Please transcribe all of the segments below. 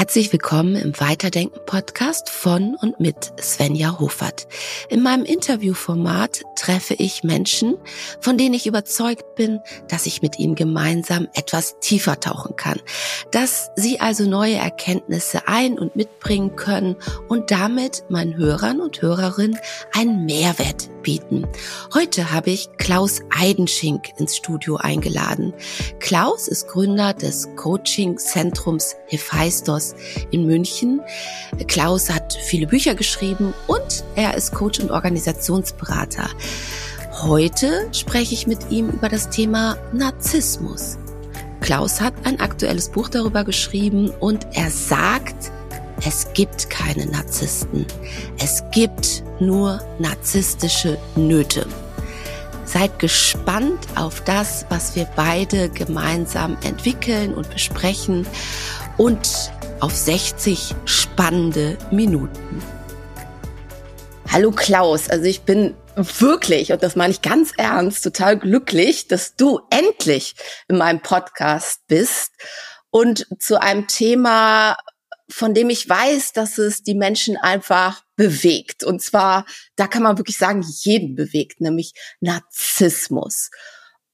Herzlich willkommen im Weiterdenken Podcast von und mit Svenja Hofert. In meinem Interviewformat treffe ich Menschen, von denen ich überzeugt bin, dass ich mit ihnen gemeinsam etwas tiefer tauchen kann, dass sie also neue Erkenntnisse ein- und mitbringen können und damit meinen Hörern und Hörerinnen einen Mehrwert bieten. Heute habe ich Klaus Eidenschink ins Studio eingeladen. Klaus ist Gründer des Coaching-Zentrums Hephaistos in München. Klaus hat viele Bücher geschrieben und er ist Coach und Organisationsberater. Heute spreche ich mit ihm über das Thema Narzissmus. Klaus hat ein aktuelles Buch darüber geschrieben und er sagt, es gibt keine Narzissten. Es gibt nur narzisstische Nöte. Seid gespannt auf das, was wir beide gemeinsam entwickeln und besprechen und auf 60 spannende Minuten. Hallo Klaus, also ich bin wirklich, und das meine ich ganz ernst, total glücklich, dass du endlich in meinem Podcast bist und zu einem Thema, von dem ich weiß, dass es die Menschen einfach bewegt. Und zwar, da kann man wirklich sagen, jeden bewegt, nämlich Narzissmus.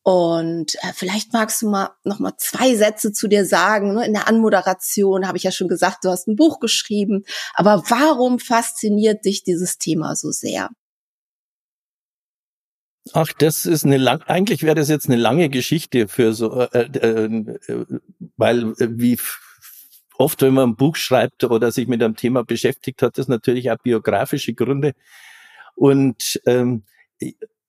Und äh, vielleicht magst du mal noch mal zwei Sätze zu dir sagen. Ne? In der Anmoderation habe ich ja schon gesagt, du hast ein Buch geschrieben. Aber warum fasziniert dich dieses Thema so sehr? Ach, das ist eine lang. Eigentlich wäre das jetzt eine lange Geschichte für so, äh, äh, äh weil äh, wie oft, wenn man ein Buch schreibt oder sich mit einem Thema beschäftigt, hat das natürlich auch biografische Gründe. Und ähm,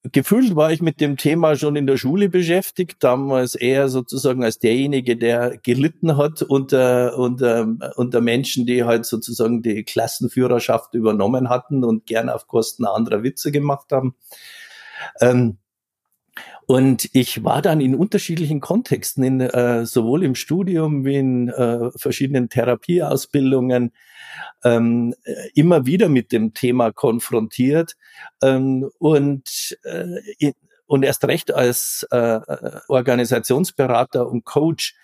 gefühlt war ich mit dem Thema schon in der Schule beschäftigt, damals eher sozusagen als derjenige, der gelitten hat unter, unter, unter Menschen, die halt sozusagen die Klassenführerschaft übernommen hatten und gern auf Kosten anderer Witze gemacht haben. Ähm, und ich war dann in unterschiedlichen Kontexten, in, äh, sowohl im Studium wie in äh, verschiedenen Therapieausbildungen, ähm, immer wieder mit dem Thema konfrontiert. Ähm, und, äh, und erst recht als äh, Organisationsberater und Coach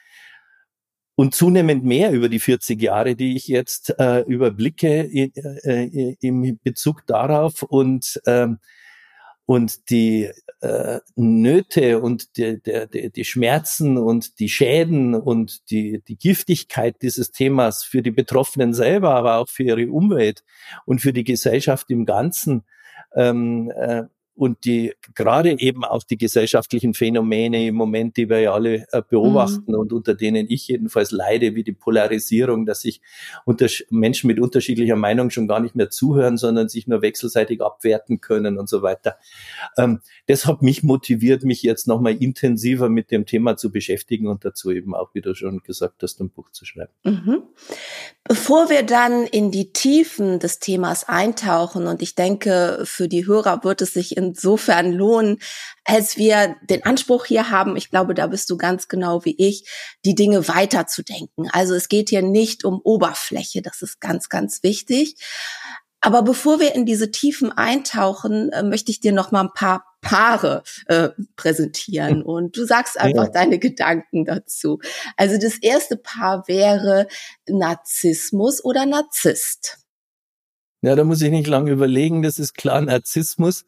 und zunehmend mehr über die 40 Jahre, die ich jetzt äh, überblicke in, äh, im Bezug darauf und ähm, und die äh, Nöte und die, die, die Schmerzen und die Schäden und die, die Giftigkeit dieses Themas für die Betroffenen selber, aber auch für ihre Umwelt und für die Gesellschaft im Ganzen ähm, äh, und die gerade eben auch die gesellschaftlichen Phänomene im Moment, die wir ja alle äh, beobachten mhm. und unter denen ich jedenfalls leide, wie die Polarisierung, dass sich Menschen mit unterschiedlicher Meinung schon gar nicht mehr zuhören, sondern sich nur wechselseitig abwerten können und so weiter. Ähm, das hat mich motiviert, mich jetzt nochmal intensiver mit dem Thema zu beschäftigen und dazu eben auch, wie du schon gesagt hast, ein Buch zu schreiben. Mhm. Bevor wir dann in die Tiefen des Themas eintauchen, und ich denke, für die Hörer wird es sich insofern lohnen, als wir den Anspruch hier haben, ich glaube, da bist du ganz genau wie ich, die Dinge weiterzudenken. Also es geht hier nicht um Oberfläche, das ist ganz, ganz wichtig. Aber bevor wir in diese Tiefen eintauchen, äh, möchte ich dir noch mal ein paar Paare äh, präsentieren und du sagst einfach ja. deine Gedanken dazu. Also das erste Paar wäre Narzissmus oder Narzisst. Ja, da muss ich nicht lange überlegen. Das ist klar Narzissmus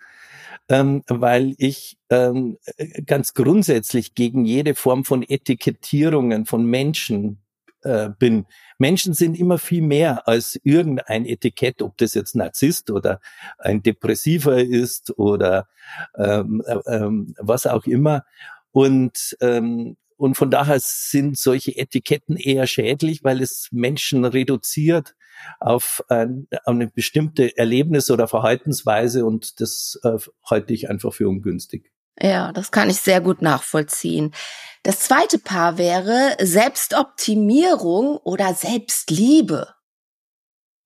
ähm, weil ich ähm, ganz grundsätzlich gegen jede Form von Etikettierungen von Menschen äh, bin. Menschen sind immer viel mehr als irgendein Etikett, ob das jetzt Narzisst oder ein Depressiver ist oder ähm, äh, ähm, was auch immer. Und ähm, und von daher sind solche Etiketten eher schädlich, weil es Menschen reduziert auf, ein, eine bestimmte Erlebnis oder Verhaltensweise und das äh, halte ich einfach für ungünstig. Ja, das kann ich sehr gut nachvollziehen. Das zweite Paar wäre Selbstoptimierung oder Selbstliebe.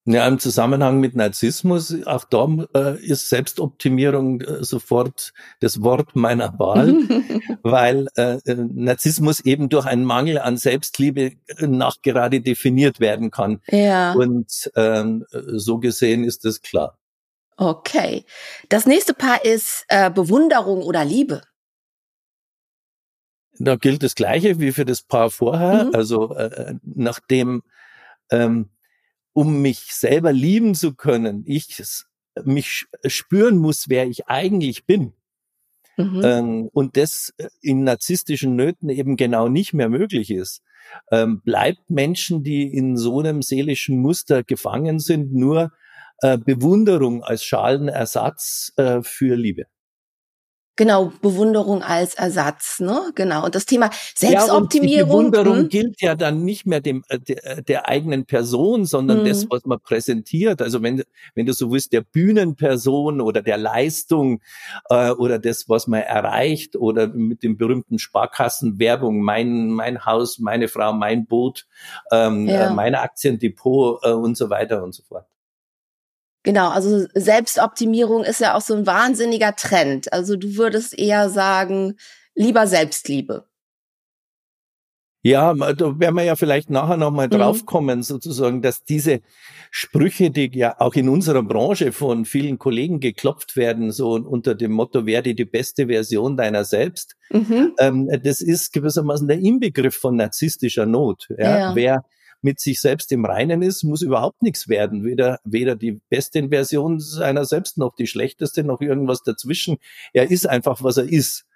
Ja, im Zusammenhang mit Narzissmus, auch da äh, ist Selbstoptimierung äh, sofort das Wort meiner Wahl, weil äh, äh, Narzissmus eben durch einen Mangel an Selbstliebe äh, nachgerade definiert werden kann. Ja. Und ähm, so gesehen ist das klar. Okay. Das nächste Paar ist äh, Bewunderung oder Liebe. Da gilt das Gleiche wie für das Paar vorher. Mhm. Also äh, nachdem ähm, um mich selber lieben zu können, ich mich spüren muss, wer ich eigentlich bin. Mhm. Ähm, und das in narzisstischen Nöten eben genau nicht mehr möglich ist, ähm, bleibt Menschen, die in so einem seelischen Muster gefangen sind, nur äh, Bewunderung als Schalenersatz äh, für Liebe. Genau, Bewunderung als Ersatz, ne? Genau. Und das Thema Selbstoptimierung. Ja, die Bewunderung hm? gilt ja dann nicht mehr dem äh, der, äh, der eigenen Person, sondern hm. das, was man präsentiert. Also wenn wenn du so willst, der Bühnenperson oder der Leistung äh, oder das, was man erreicht oder mit dem berühmten Sparkassenwerbung, mein mein Haus, meine Frau, mein Boot, ähm, ja. äh, mein Aktiendepot äh, und so weiter und so fort. Genau, also Selbstoptimierung ist ja auch so ein wahnsinniger Trend. Also du würdest eher sagen, lieber Selbstliebe. Ja, da werden wir ja vielleicht nachher nochmal mhm. draufkommen, sozusagen, dass diese Sprüche, die ja auch in unserer Branche von vielen Kollegen geklopft werden, so unter dem Motto, werde die beste Version deiner selbst, mhm. ähm, das ist gewissermaßen der Inbegriff von narzisstischer Not. Ja? ja. Wer mit sich selbst im Reinen ist, muss überhaupt nichts werden. Weder, weder die beste Version seiner selbst noch die schlechteste noch irgendwas dazwischen. Er ist einfach, was er ist.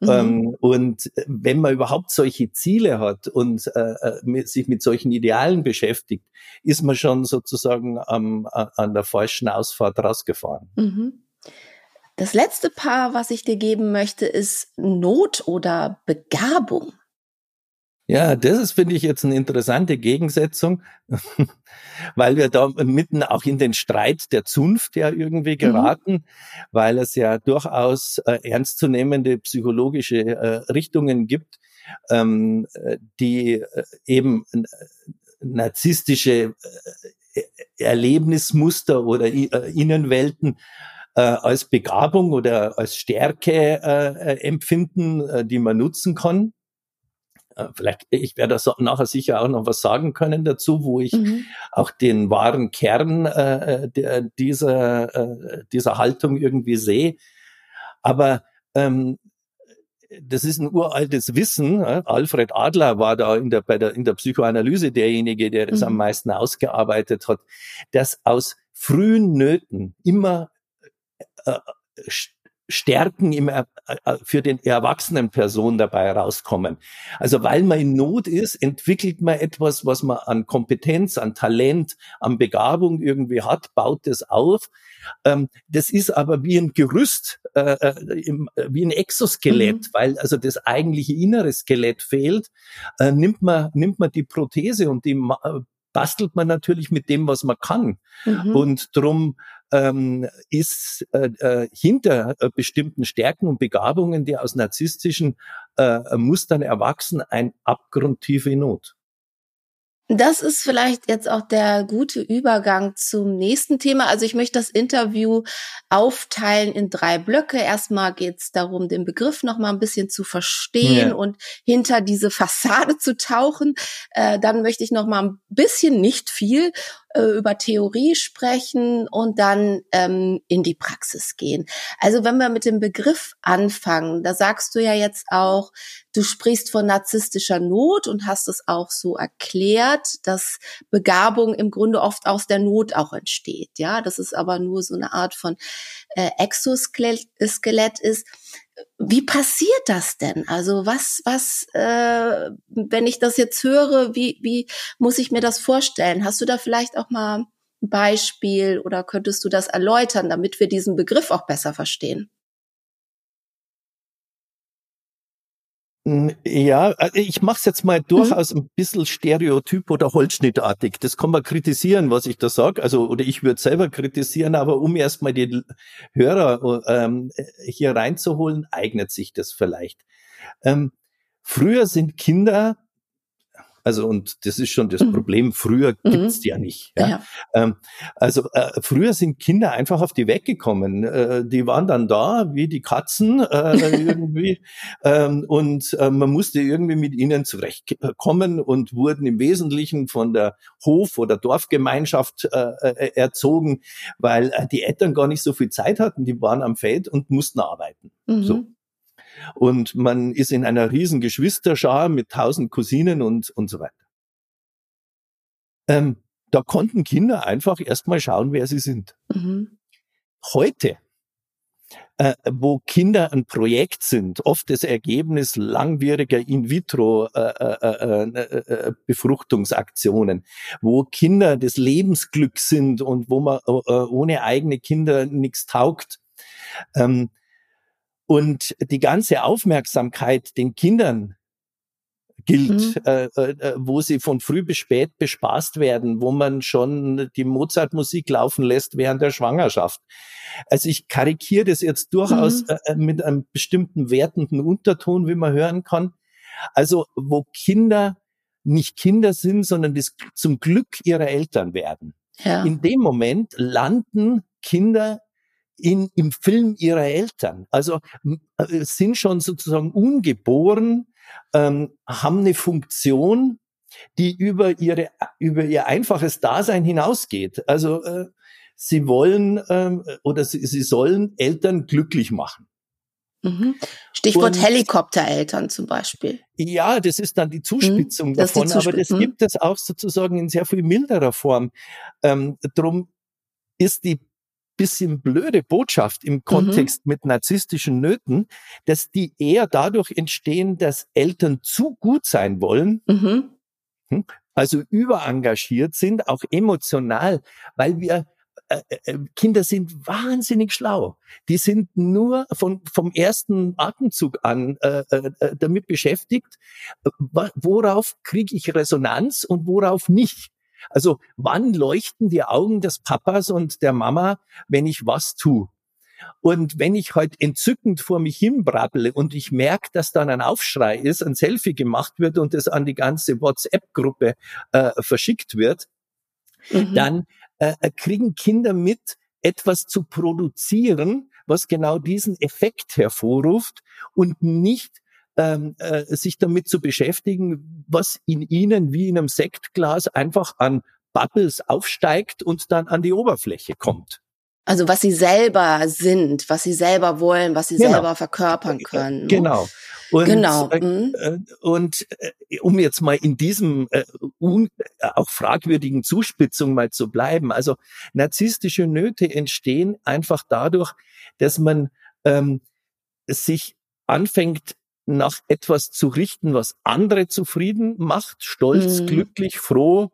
Mhm. Ähm, und wenn man überhaupt solche Ziele hat und äh, äh mit, sich mit solchen Idealen beschäftigt, ist man schon sozusagen ähm, an der falschen Ausfahrt rausgefahren. Mhm. Das letzte Paar, was ich dir geben möchte, ist Not oder Begabung. Ja, das ist, finde ich, jetzt eine interessante Gegensetzung, weil wir da mitten auch in den Streit der Zunft ja irgendwie mhm. geraten, mhm. weil es ja durchaus äh, ernstzunehmende psychologische äh, Richtungen gibt, ähm, äh, die äh, eben äh, narzisstische äh, Erlebnismuster oder Innenwelten als Begabung oder als Stärke empfinden, die man nutzen kann äh, vielleicht, ich werde nachher sicher auch noch was sagen können dazu, wo ich mhm. auch den wahren Kern äh, der, dieser, äh, dieser Haltung irgendwie sehe. Aber ähm, das ist ein uraltes Wissen. Alfred Adler war da in der, bei der, in der Psychoanalyse derjenige, der das mhm. am meisten ausgearbeitet hat, dass aus frühen Nöten immer äh, Stärken im, äh, äh, für den erwachsenen Person dabei rauskommen. Also weil man in Not ist, entwickelt man etwas, was man an Kompetenz, an Talent, an Begabung irgendwie hat, baut es auf. Ähm, das ist aber wie ein Gerüst, äh, wie ein Exoskelett, mhm. weil also das eigentliche innere Skelett fehlt, nimmt man, nimmt man die Prothese und die bastelt man natürlich mit dem, was man kann. Mhm. Und drum ähm, ist äh, äh, hinter äh, bestimmten Stärken und Begabungen, die aus narzisstischen äh, Mustern erwachsen, ein abgrundtiefe Not. Das ist vielleicht jetzt auch der gute Übergang zum nächsten Thema. Also ich möchte das Interview aufteilen in drei Blöcke. Erstmal geht es darum, den Begriff noch mal ein bisschen zu verstehen ja. und hinter diese Fassade zu tauchen. Äh, dann möchte ich noch mal ein bisschen, nicht viel, über Theorie sprechen und dann ähm, in die Praxis gehen. Also wenn wir mit dem Begriff anfangen, da sagst du ja jetzt auch, du sprichst von narzisstischer Not und hast es auch so erklärt, dass Begabung im Grunde oft aus der Not auch entsteht. Ja, das ist aber nur so eine Art von äh, Exoskelett ist. Wie passiert das denn? Also was, was, äh, wenn ich das jetzt höre, wie, wie muss ich mir das vorstellen? Hast du da vielleicht auch mal ein Beispiel oder könntest du das erläutern, damit wir diesen Begriff auch besser verstehen? Ja, äh, ich mache es jetzt mal mhm. durchaus mhm. ein bisschen stereotyp oder holzschnittartig. Das kann man kritisieren, was ich da sage. Also, oder ich würde selber kritisieren, aber um erstmal die Hörer ähm, hier reinzuholen, eignet sich das vielleicht. Ähm, früher sind Kinder also und das ist schon das mhm. Problem. Früher mhm. gibt's ja nicht. Ja? ja. Ähm, also äh, früher sind Kinder einfach auf die Weg gekommen. Äh, die waren dann da wie die Katzen äh, irgendwie ähm, und äh, man musste irgendwie mit ihnen zurechtkommen und wurden im Wesentlichen von der Hof- oder Dorfgemeinschaft äh, äh, erzogen, weil die Eltern gar nicht so viel Zeit hatten. Die waren am Feld und mussten arbeiten. Mhm. So. Und man ist in einer riesen Geschwisterschar mit tausend Cousinen und, und so weiter. Ähm, da konnten Kinder einfach erstmal schauen, wer sie sind. Mhm. Heute äh, wo Kinder ein Projekt sind, oft das Ergebnis langwieriger In-vitro-Befruchtungsaktionen, äh, äh, äh, wo Kinder das Lebensglück sind und wo man ohne eigene Kinder nichts taugt. Ähm, und die ganze Aufmerksamkeit den Kindern gilt, mhm. äh, äh, wo sie von früh bis spät bespaßt werden, wo man schon die Mozart-Musik laufen lässt während der Schwangerschaft. Also ich karikiere das jetzt durchaus mhm. äh, mit einem bestimmten wertenden Unterton, wie man hören kann. Also wo Kinder nicht Kinder sind, sondern das zum Glück ihrer Eltern werden. Ja. In dem Moment landen Kinder in, im Film ihrer Eltern. Also äh, sind schon sozusagen ungeboren ähm, haben eine Funktion, die über ihre über ihr einfaches Dasein hinausgeht. Also äh, sie wollen ähm, oder sie, sie sollen Eltern glücklich machen. Mhm. Stichwort Und, Helikoptereltern zum Beispiel. Ja, das ist dann die Zuspitzung mhm, davon, die Zuspitzung. aber das mhm. gibt es auch sozusagen in sehr viel milderer Form. Ähm, drum ist die bisschen blöde Botschaft im mhm. Kontext mhm. mit narzisstischen Nöten, dass die eher dadurch entstehen, dass Eltern zu gut sein wollen, mhm. Hm, also überengagiert sind, auch emotional, weil wir äh, äh, äh, Kinder sind wahnsinnig schlau. Die sind nur von, vom ersten Atemzug an äh, äh, damit beschäftigt, worauf kriege ich Resonanz und worauf nicht. Also wann leuchten die Augen des Papas und der Mama, wenn ich was tue? Und wenn ich heute halt entzückend vor mich hin brabble und ich merke, dass dann ein Aufschrei ist, ein Selfie gemacht wird und es an die ganze WhatsApp-Gruppe äh, verschickt wird, mhm. dann äh, kriegen Kinder mit, etwas zu produzieren, was genau diesen Effekt hervorruft und nicht ähm, äh, sich damit zu beschäftigen, was in ihnen wie in einem Sektglas einfach an Bubbles aufsteigt und dann an die Oberfläche kommt. Also was sie selber sind, was sie selber wollen, was sie genau. selber verkörpern können. Genau. Und, genau. Äh, mhm. äh, und äh, um jetzt mal in diesem äh, un, auch fragwürdigen Zuspitzung mal zu bleiben, also narzisstische Nöte entstehen einfach dadurch, dass man ähm, sich anfängt nach etwas zu richten, was andere zufrieden macht, stolz, mhm. glücklich, froh,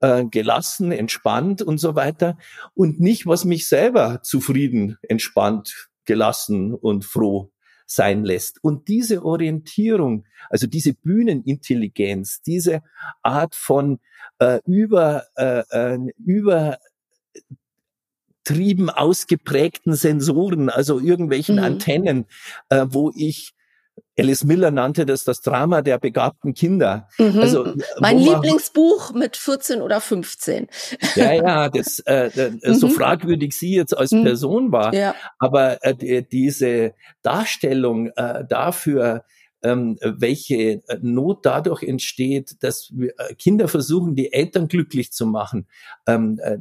äh, gelassen, entspannt und so weiter und nicht, was mich selber zufrieden, entspannt, gelassen und froh sein lässt. Und diese Orientierung, also diese Bühnenintelligenz, diese Art von äh, über, äh, äh, über trieben ausgeprägten Sensoren, also irgendwelchen mhm. Antennen, äh, wo ich Alice Miller nannte das das Drama der begabten Kinder. Mhm. Also mein Lieblingsbuch mit 14 oder 15. Ja, ja, das äh, äh, so mhm. fragwürdig sie jetzt als mhm. Person war, ja. aber äh, diese Darstellung äh, dafür, ähm, welche Not dadurch entsteht, dass äh, Kinder versuchen, die Eltern glücklich zu machen. Ähm, äh,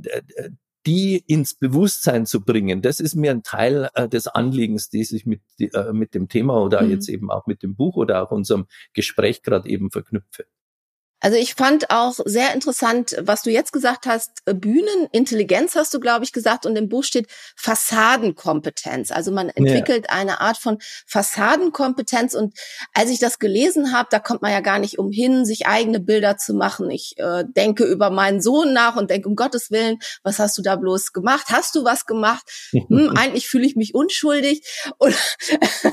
die ins Bewusstsein zu bringen, das ist mir ein Teil äh, des Anliegens, die sich mit, äh, mit dem Thema oder mhm. jetzt eben auch mit dem Buch oder auch unserem Gespräch gerade eben verknüpfe. Also ich fand auch sehr interessant, was du jetzt gesagt hast, äh, Bühnenintelligenz hast du, glaube ich, gesagt, und im Buch steht Fassadenkompetenz. Also man entwickelt ja. eine Art von Fassadenkompetenz. Und als ich das gelesen habe, da kommt man ja gar nicht umhin, sich eigene Bilder zu machen. Ich äh, denke über meinen Sohn nach und denke, um Gottes Willen, was hast du da bloß gemacht? Hast du was gemacht? Hm, eigentlich fühle ich mich unschuldig. Und,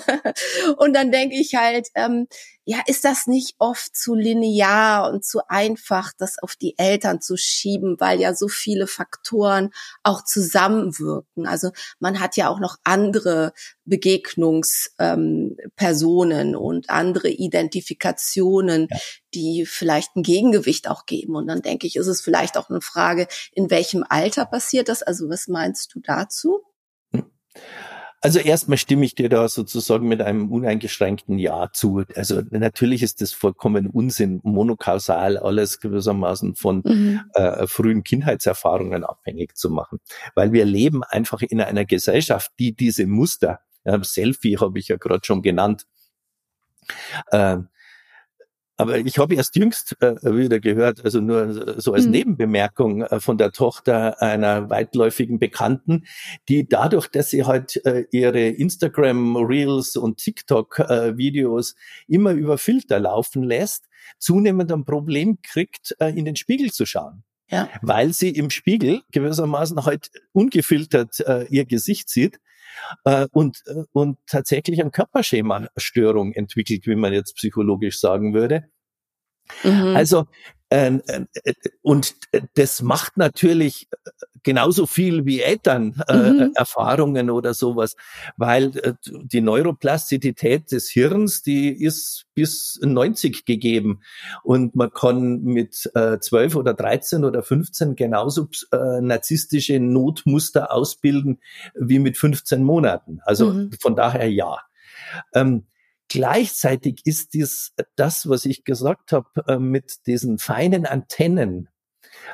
und dann denke ich halt, ähm, ja, ist das nicht oft zu linear und zu einfach, das auf die Eltern zu schieben, weil ja so viele Faktoren auch zusammenwirken. Also man hat ja auch noch andere Begegnungspersonen ähm, und andere Identifikationen, ja. die vielleicht ein Gegengewicht auch geben. Und dann denke ich, ist es vielleicht auch eine Frage, in welchem Alter passiert das? Also was meinst du dazu? Hm. Also erstmal stimme ich dir da sozusagen mit einem uneingeschränkten Ja zu. Also natürlich ist das vollkommen Unsinn, monokausal alles gewissermaßen von mhm. äh, frühen Kindheitserfahrungen abhängig zu machen. Weil wir leben einfach in einer Gesellschaft, die diese Muster, ja, Selfie habe ich ja gerade schon genannt, äh, aber ich habe erst jüngst äh, wieder gehört, also nur so als mhm. Nebenbemerkung äh, von der Tochter einer weitläufigen Bekannten, die dadurch, dass sie halt äh, ihre Instagram Reels und TikTok äh, Videos immer über Filter laufen lässt, zunehmend ein Problem kriegt, äh, in den Spiegel zu schauen. Ja. Weil sie im Spiegel gewissermaßen halt ungefiltert äh, ihr Gesicht sieht äh, und, äh, und tatsächlich ein Körperschema-Störung entwickelt, wie man jetzt psychologisch sagen würde. Mhm. Also ähm, äh, äh, und das macht natürlich genauso viel wie Eltern äh, mhm. Erfahrungen oder sowas, weil äh, die Neuroplastizität des Hirns, die ist bis 90 gegeben und man kann mit äh, 12 oder 13 oder 15 genauso äh, narzisstische Notmuster ausbilden wie mit 15 Monaten. Also mhm. von daher ja. Ähm, Gleichzeitig ist dies das, was ich gesagt habe, äh, mit diesen feinen Antennen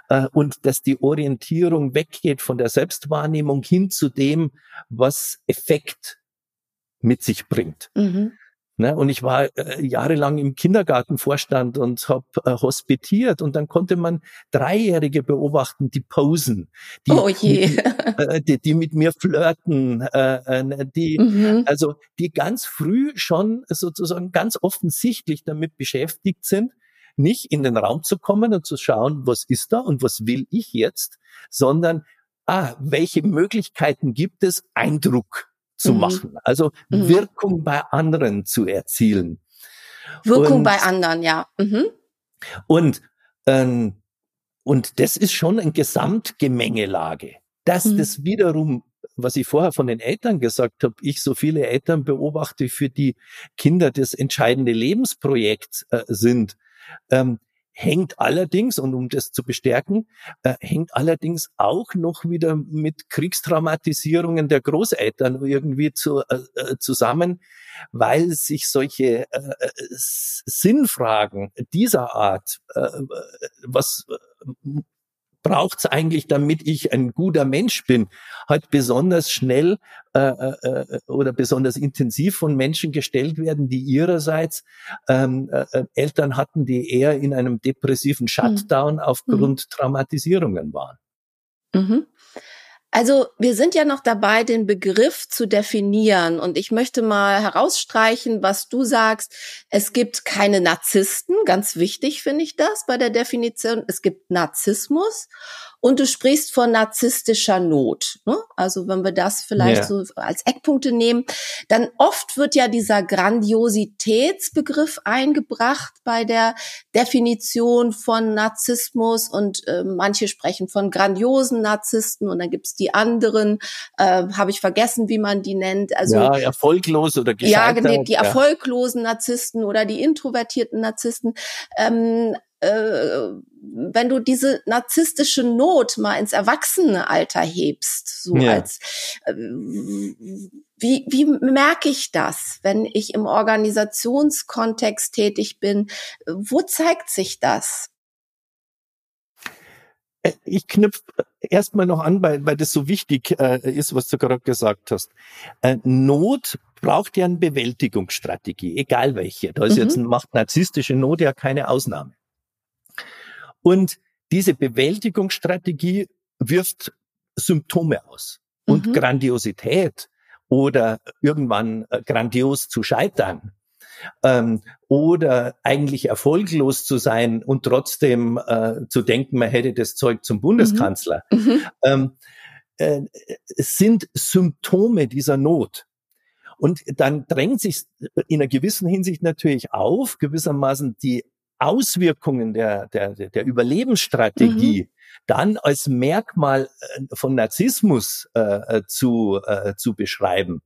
äh, und dass die Orientierung weggeht von der Selbstwahrnehmung hin zu dem, was Effekt mit sich bringt. Mhm. Ne? Und ich war äh, jahrelang im Kindergartenvorstand und habe äh, hospitiert und dann konnte man Dreijährige beobachten, die posen, die, oh. Mit, äh, die, die mit mir flirten, äh, äh, die mhm. also die ganz früh schon sozusagen ganz offensichtlich damit beschäftigt sind, nicht in den Raum zu kommen und zu schauen, was ist da und was will ich jetzt, sondern ah, welche Möglichkeiten gibt es, Eindruck zu mhm. machen, also mhm. Wirkung bei anderen zu erzielen. Wirkung und, bei anderen, ja. Mhm. Und ähm, und das ist schon ein Gesamtgemengelage. Dass mhm. das wiederum, was ich vorher von den Eltern gesagt habe, ich so viele Eltern beobachte, für die Kinder das entscheidende Lebensprojekt äh, sind, ähm, hängt allerdings, und um das zu bestärken, äh, hängt allerdings auch noch wieder mit Kriegstraumatisierungen der Großeltern irgendwie zu, äh, äh zusammen, weil sich solche äh, äh Sinnfragen dieser Art, äh, was braucht es eigentlich, damit ich ein guter Mensch bin, halt besonders schnell äh, äh, äh, oder besonders intensiv von Menschen gestellt werden, die ihrerseits ähm, äh, äh Eltern hatten, die eher in einem depressiven Shutdown mhm. aufgrund mhm. Traumatisierungen waren. Mhm. Also wir sind ja noch dabei, den Begriff zu definieren. Und ich möchte mal herausstreichen, was du sagst. Es gibt keine Narzissten. Ganz wichtig finde ich das bei der Definition. Es gibt Narzissmus. Und du sprichst von narzisstischer Not. Ne? Also wenn wir das vielleicht ja. so als Eckpunkte nehmen, dann oft wird ja dieser Grandiositätsbegriff eingebracht bei der Definition von Narzissmus und äh, manche sprechen von grandiosen Narzissten und dann gibt's die anderen, äh, habe ich vergessen, wie man die nennt. Also ja, erfolglos oder gescheitert. Ja, die, die erfolglosen Narzissten oder die introvertierten Narzissten. Ähm, äh, wenn du diese narzisstische Not mal ins Erwachsenealter hebst, so ja. als äh, wie, wie merke ich das, wenn ich im Organisationskontext tätig bin? Wo zeigt sich das? Äh, ich knüpfe erstmal noch an, weil, weil das so wichtig äh, ist, was du gerade gesagt hast. Äh, Not braucht ja eine Bewältigungsstrategie, egal welche. Da ist mhm. jetzt macht narzisstische Not ja keine Ausnahme. Und diese Bewältigungsstrategie wirft Symptome aus. Und mhm. Grandiosität oder irgendwann äh, grandios zu scheitern ähm, oder eigentlich erfolglos zu sein und trotzdem äh, zu denken, man hätte das Zeug zum Bundeskanzler, mhm. mhm. ähm, äh, sind Symptome dieser Not. Und dann drängt sich in einer gewissen Hinsicht natürlich auf, gewissermaßen die Auswirkungen der, der, der Überlebensstrategie mhm. dann als Merkmal äh, von Narzissmus äh, äh, zu, äh, zu beschreiben.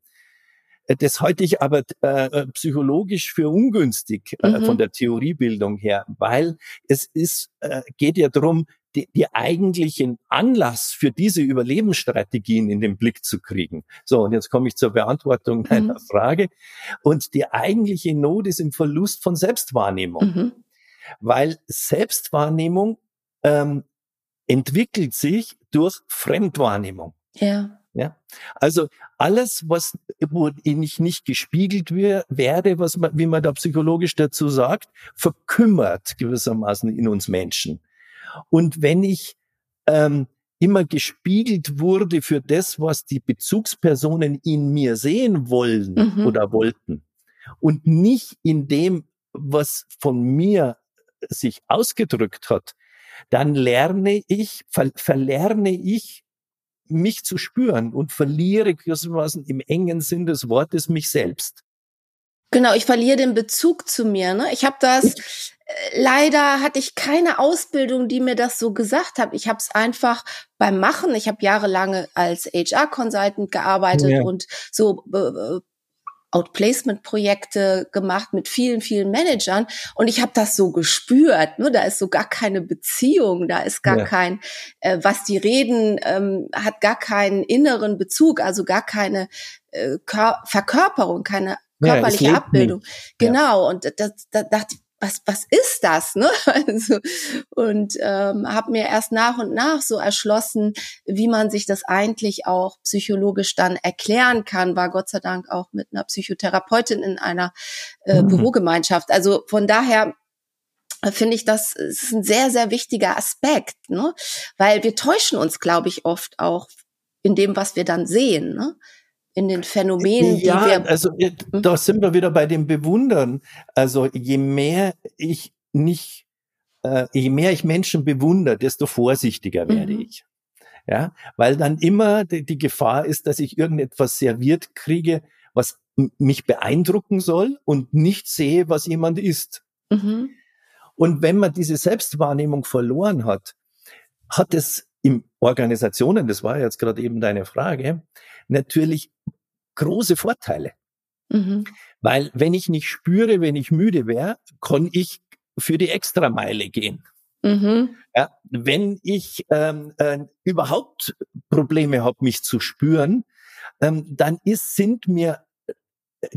Das halte ich aber äh, psychologisch für ungünstig äh, mhm. von der Theoriebildung her, weil es ist, äh, geht ja darum, die, die eigentlichen Anlass für diese Überlebensstrategien in den Blick zu kriegen. So, und jetzt komme ich zur Beantwortung deiner mhm. Frage. Und die eigentliche Not ist im Verlust von Selbstwahrnehmung. Mhm weil Selbstwahrnehmung ähm, entwickelt sich durch Fremdwahrnehmung. Ja. Ja, also alles, was, wo ich nicht gespiegelt werde, was man, wie man da psychologisch dazu sagt, verkümmert gewissermaßen in uns Menschen. Und wenn ich ähm, immer gespiegelt wurde für das, was die Bezugspersonen in mir sehen wollen mhm. oder wollten und nicht in dem, was von mir sich ausgedrückt hat, dann lerne ich, ver verlerne ich mich zu spüren und verliere gewissermaßen im engen Sinn des Wortes mich selbst. Genau, ich verliere den Bezug zu mir. Ne? Ich habe das, äh, leider hatte ich keine Ausbildung, die mir das so gesagt hat. Ich habe es einfach beim Machen. Ich habe jahrelang als HR-Consultant gearbeitet ja. und so äh, Outplacement-Projekte gemacht mit vielen, vielen Managern und ich habe das so gespürt. Ne? Da ist so gar keine Beziehung, da ist gar ja. kein, äh, was die reden, ähm, hat gar keinen inneren Bezug, also gar keine äh, Verkörperung, keine körperliche ja, Abbildung. Genau, ja. und das, das dachte ich, was, was ist das? Ne? Also, und ähm, habe mir erst nach und nach so erschlossen, wie man sich das eigentlich auch psychologisch dann erklären kann, war Gott sei Dank auch mit einer Psychotherapeutin in einer äh, mhm. Bürogemeinschaft. Also von daher äh, finde ich, das ist ein sehr, sehr wichtiger Aspekt, ne? weil wir täuschen uns, glaube ich, oft auch in dem, was wir dann sehen. Ne? In den Phänomenen, ja, die wir. Also hm? da sind wir wieder bei dem Bewundern. Also je mehr ich nicht, äh, je mehr ich Menschen bewundere, desto vorsichtiger werde mhm. ich. Ja, weil dann immer die, die Gefahr ist, dass ich irgendetwas serviert kriege, was mich beeindrucken soll und nicht sehe, was jemand ist. Mhm. Und wenn man diese Selbstwahrnehmung verloren hat, hat es in Organisationen, das war jetzt gerade eben deine Frage, natürlich große Vorteile. Mhm. Weil wenn ich nicht spüre, wenn ich müde wäre, kann ich für die Extrameile gehen. Mhm. Ja, wenn ich ähm, äh, überhaupt Probleme habe, mich zu spüren, ähm, dann ist, sind mir äh,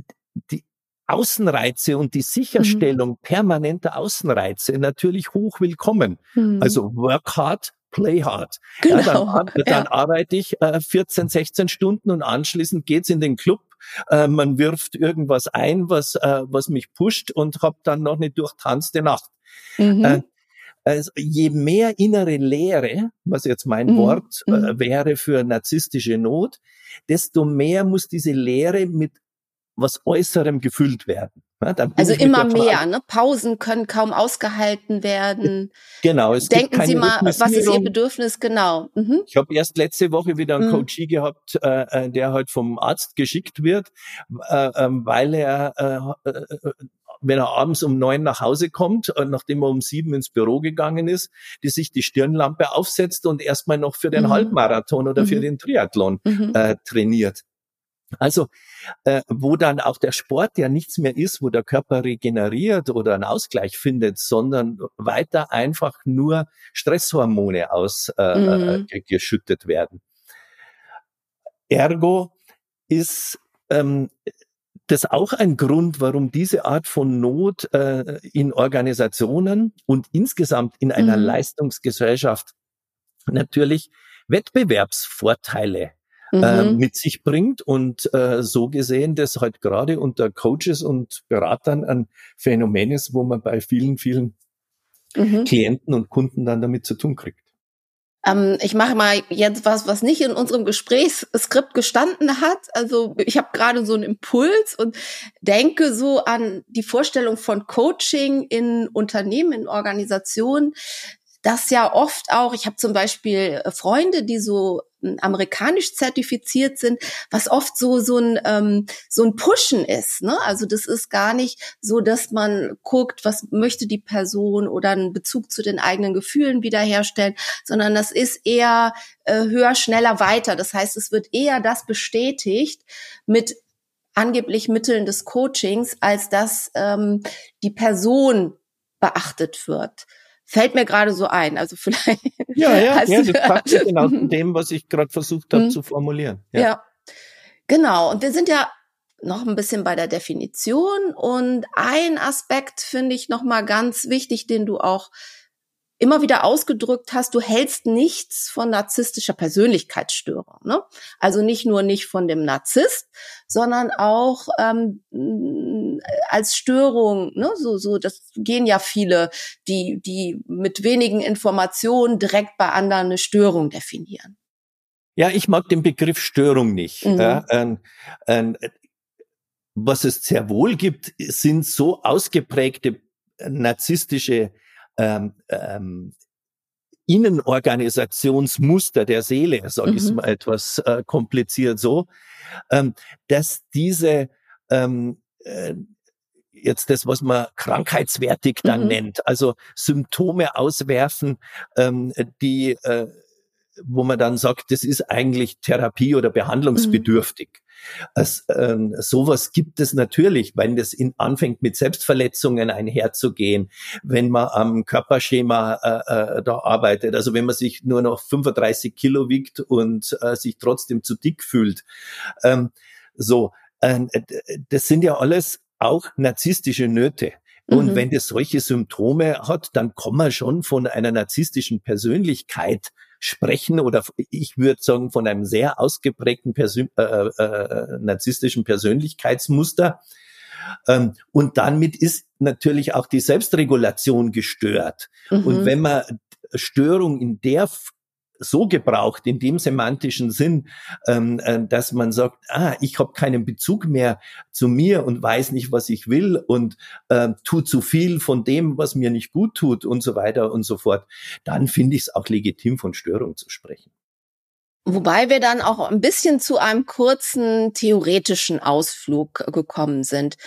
die Außenreize und die Sicherstellung mhm. permanenter Außenreize natürlich hoch willkommen. Mhm. Also work hard, play hard. Genau. Ja, dann, dann ja. arbeite ich äh, 14, 16 Stunden und anschließend geht's in den Club. Äh, man wirft irgendwas ein, was, äh, was mich pusht und hab dann noch eine durchtanzte Nacht. Mhm. Äh, also je mehr innere Leere, was jetzt mein mhm. Wort äh, mhm. wäre für narzisstische Not, desto mehr muss diese Leere mit was Äußerem gefüllt werden. Ja, also immer mehr, ne? Pausen können kaum ausgehalten werden. Genau. Es Denken Sie mal, was ist Ihr Bedürfnis genau? Mhm. Ich habe erst letzte Woche wieder einen mhm. Coachie gehabt, äh, äh, der halt vom Arzt geschickt wird, äh, äh, weil er, äh, äh, wenn er abends um neun nach Hause kommt, äh, nachdem er um sieben ins Büro gegangen ist, die sich die Stirnlampe aufsetzt und erstmal noch für den mhm. Halbmarathon oder für mhm. den Triathlon mhm. äh, trainiert. Also, äh, wo dann auch der Sport ja nichts mehr ist, wo der Körper regeneriert oder einen Ausgleich findet, sondern weiter einfach nur Stresshormone ausgeschüttet äh, mhm. werden. Ergo ist ähm, das auch ein Grund, warum diese Art von Not äh, in Organisationen und insgesamt in einer mhm. Leistungsgesellschaft natürlich Wettbewerbsvorteile äh, mhm. mit sich bringt und äh, so gesehen das halt gerade unter Coaches und Beratern ein Phänomen ist, wo man bei vielen, vielen mhm. Klienten und Kunden dann damit zu tun kriegt. Ähm, ich mache mal jetzt was, was nicht in unserem Gesprächsskript gestanden hat. Also ich habe gerade so einen Impuls und denke so an die Vorstellung von Coaching in Unternehmen, in Organisationen, das ja oft auch, ich habe zum Beispiel äh, Freunde, die so amerikanisch zertifiziert sind, was oft so so ein ähm, so ein Pushen ist. Ne? Also das ist gar nicht so, dass man guckt, was möchte die Person oder einen Bezug zu den eigenen Gefühlen wiederherstellen, sondern das ist eher äh, höher, schneller, weiter. Das heißt, es wird eher das bestätigt mit angeblich Mitteln des Coachings, als dass ähm, die Person beachtet wird. Fällt mir gerade so ein. Also vielleicht. Ja, ja, ja das passt genau zu dem, was ich gerade versucht habe mhm. zu formulieren. Ja. ja, genau. Und wir sind ja noch ein bisschen bei der Definition und ein Aspekt finde ich noch mal ganz wichtig, den du auch immer wieder ausgedrückt hast, du hältst nichts von narzisstischer Persönlichkeitsstörung. Ne? Also nicht nur nicht von dem Narzisst, sondern auch ähm, als Störung. Ne? So, so, das gehen ja viele, die, die mit wenigen Informationen direkt bei anderen eine Störung definieren. Ja, ich mag den Begriff Störung nicht. Mhm. Ja, ähm, ähm, was es sehr wohl gibt, sind so ausgeprägte narzisstische ähm, ähm, Innenorganisationsmuster der Seele, sage ich mhm. mal etwas äh, kompliziert so, ähm, dass diese ähm, äh, jetzt das, was man krankheitswertig dann mhm. nennt, also Symptome auswerfen, ähm, die äh, wo man dann sagt, das ist eigentlich Therapie oder behandlungsbedürftig. Mhm. Es, ähm, sowas gibt es natürlich, wenn das in, anfängt mit Selbstverletzungen einherzugehen, wenn man am Körperschema äh, äh, da arbeitet, also wenn man sich nur noch 35 Kilo wiegt und äh, sich trotzdem zu dick fühlt. Ähm, so, das sind ja alles auch narzisstische Nöte. Und mhm. wenn das solche Symptome hat, dann kommen wir schon von einer narzisstischen Persönlichkeit sprechen oder ich würde sagen von einem sehr ausgeprägten Persön äh, äh, narzisstischen Persönlichkeitsmuster. Ähm, und damit ist natürlich auch die Selbstregulation gestört. Mhm. Und wenn man Störung in der so gebraucht, in dem semantischen Sinn, ähm, äh, dass man sagt, ah, ich habe keinen Bezug mehr zu mir und weiß nicht, was ich will und äh, tut zu viel von dem, was mir nicht gut tut und so weiter und so fort, dann finde ich es auch legitim, von Störung zu sprechen. Wobei wir dann auch ein bisschen zu einem kurzen theoretischen Ausflug gekommen sind.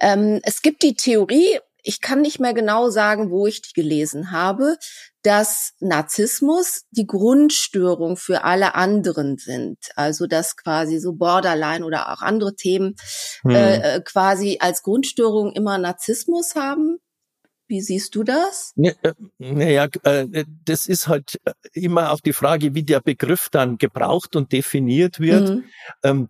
Ähm, es gibt die Theorie, ich kann nicht mehr genau sagen, wo ich die gelesen habe, dass Narzissmus die Grundstörung für alle anderen sind. Also dass quasi so Borderline oder auch andere Themen hm. äh, quasi als Grundstörung immer Narzissmus haben. Wie siehst du das? Naja, äh, das ist halt äh, immer auch die Frage, wie der Begriff dann gebraucht und definiert wird. Mhm.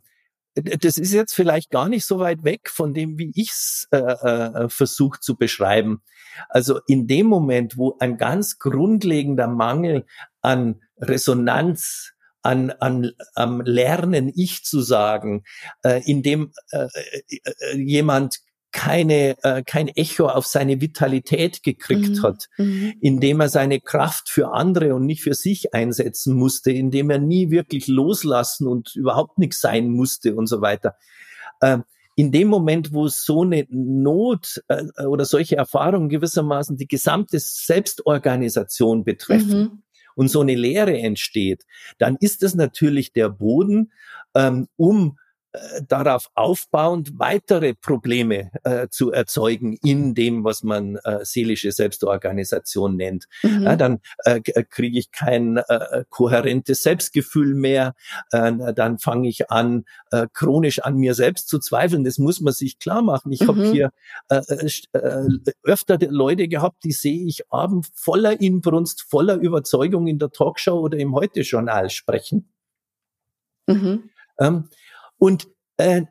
Das ist jetzt vielleicht gar nicht so weit weg von dem, wie ich es äh, äh, versucht zu beschreiben. Also in dem Moment, wo ein ganz grundlegender Mangel an Resonanz an, an am Lernen ich zu sagen, äh, in dem äh, äh, äh jemand keine, äh, kein Echo auf seine Vitalität gekriegt mhm. hat, mhm. indem er seine Kraft für andere und nicht für sich einsetzen musste, indem er nie wirklich loslassen und überhaupt nichts sein musste und so weiter. Äh, in dem Moment, wo so eine Not äh, oder solche Erfahrungen gewissermaßen die gesamte Selbstorganisation betreffen, mhm. und so eine Lehre entsteht, dann ist das natürlich der Boden, ähm, um äh, darauf aufbauend weitere Probleme äh, zu erzeugen in dem, was man äh, seelische Selbstorganisation nennt. Mhm. Ja, dann äh, äh kriege ich kein äh, kohärentes Selbstgefühl mehr, äh, dann fange ich an, äh, chronisch an mir selbst zu zweifeln. Das muss man sich klar machen. Ich mhm. habe hier äh, äh, öfter Leute gehabt, die sehe ich abend voller Inbrunst, voller Überzeugung in der Talkshow oder im Heute-Journal sprechen. Mhm. Ähm, und äh,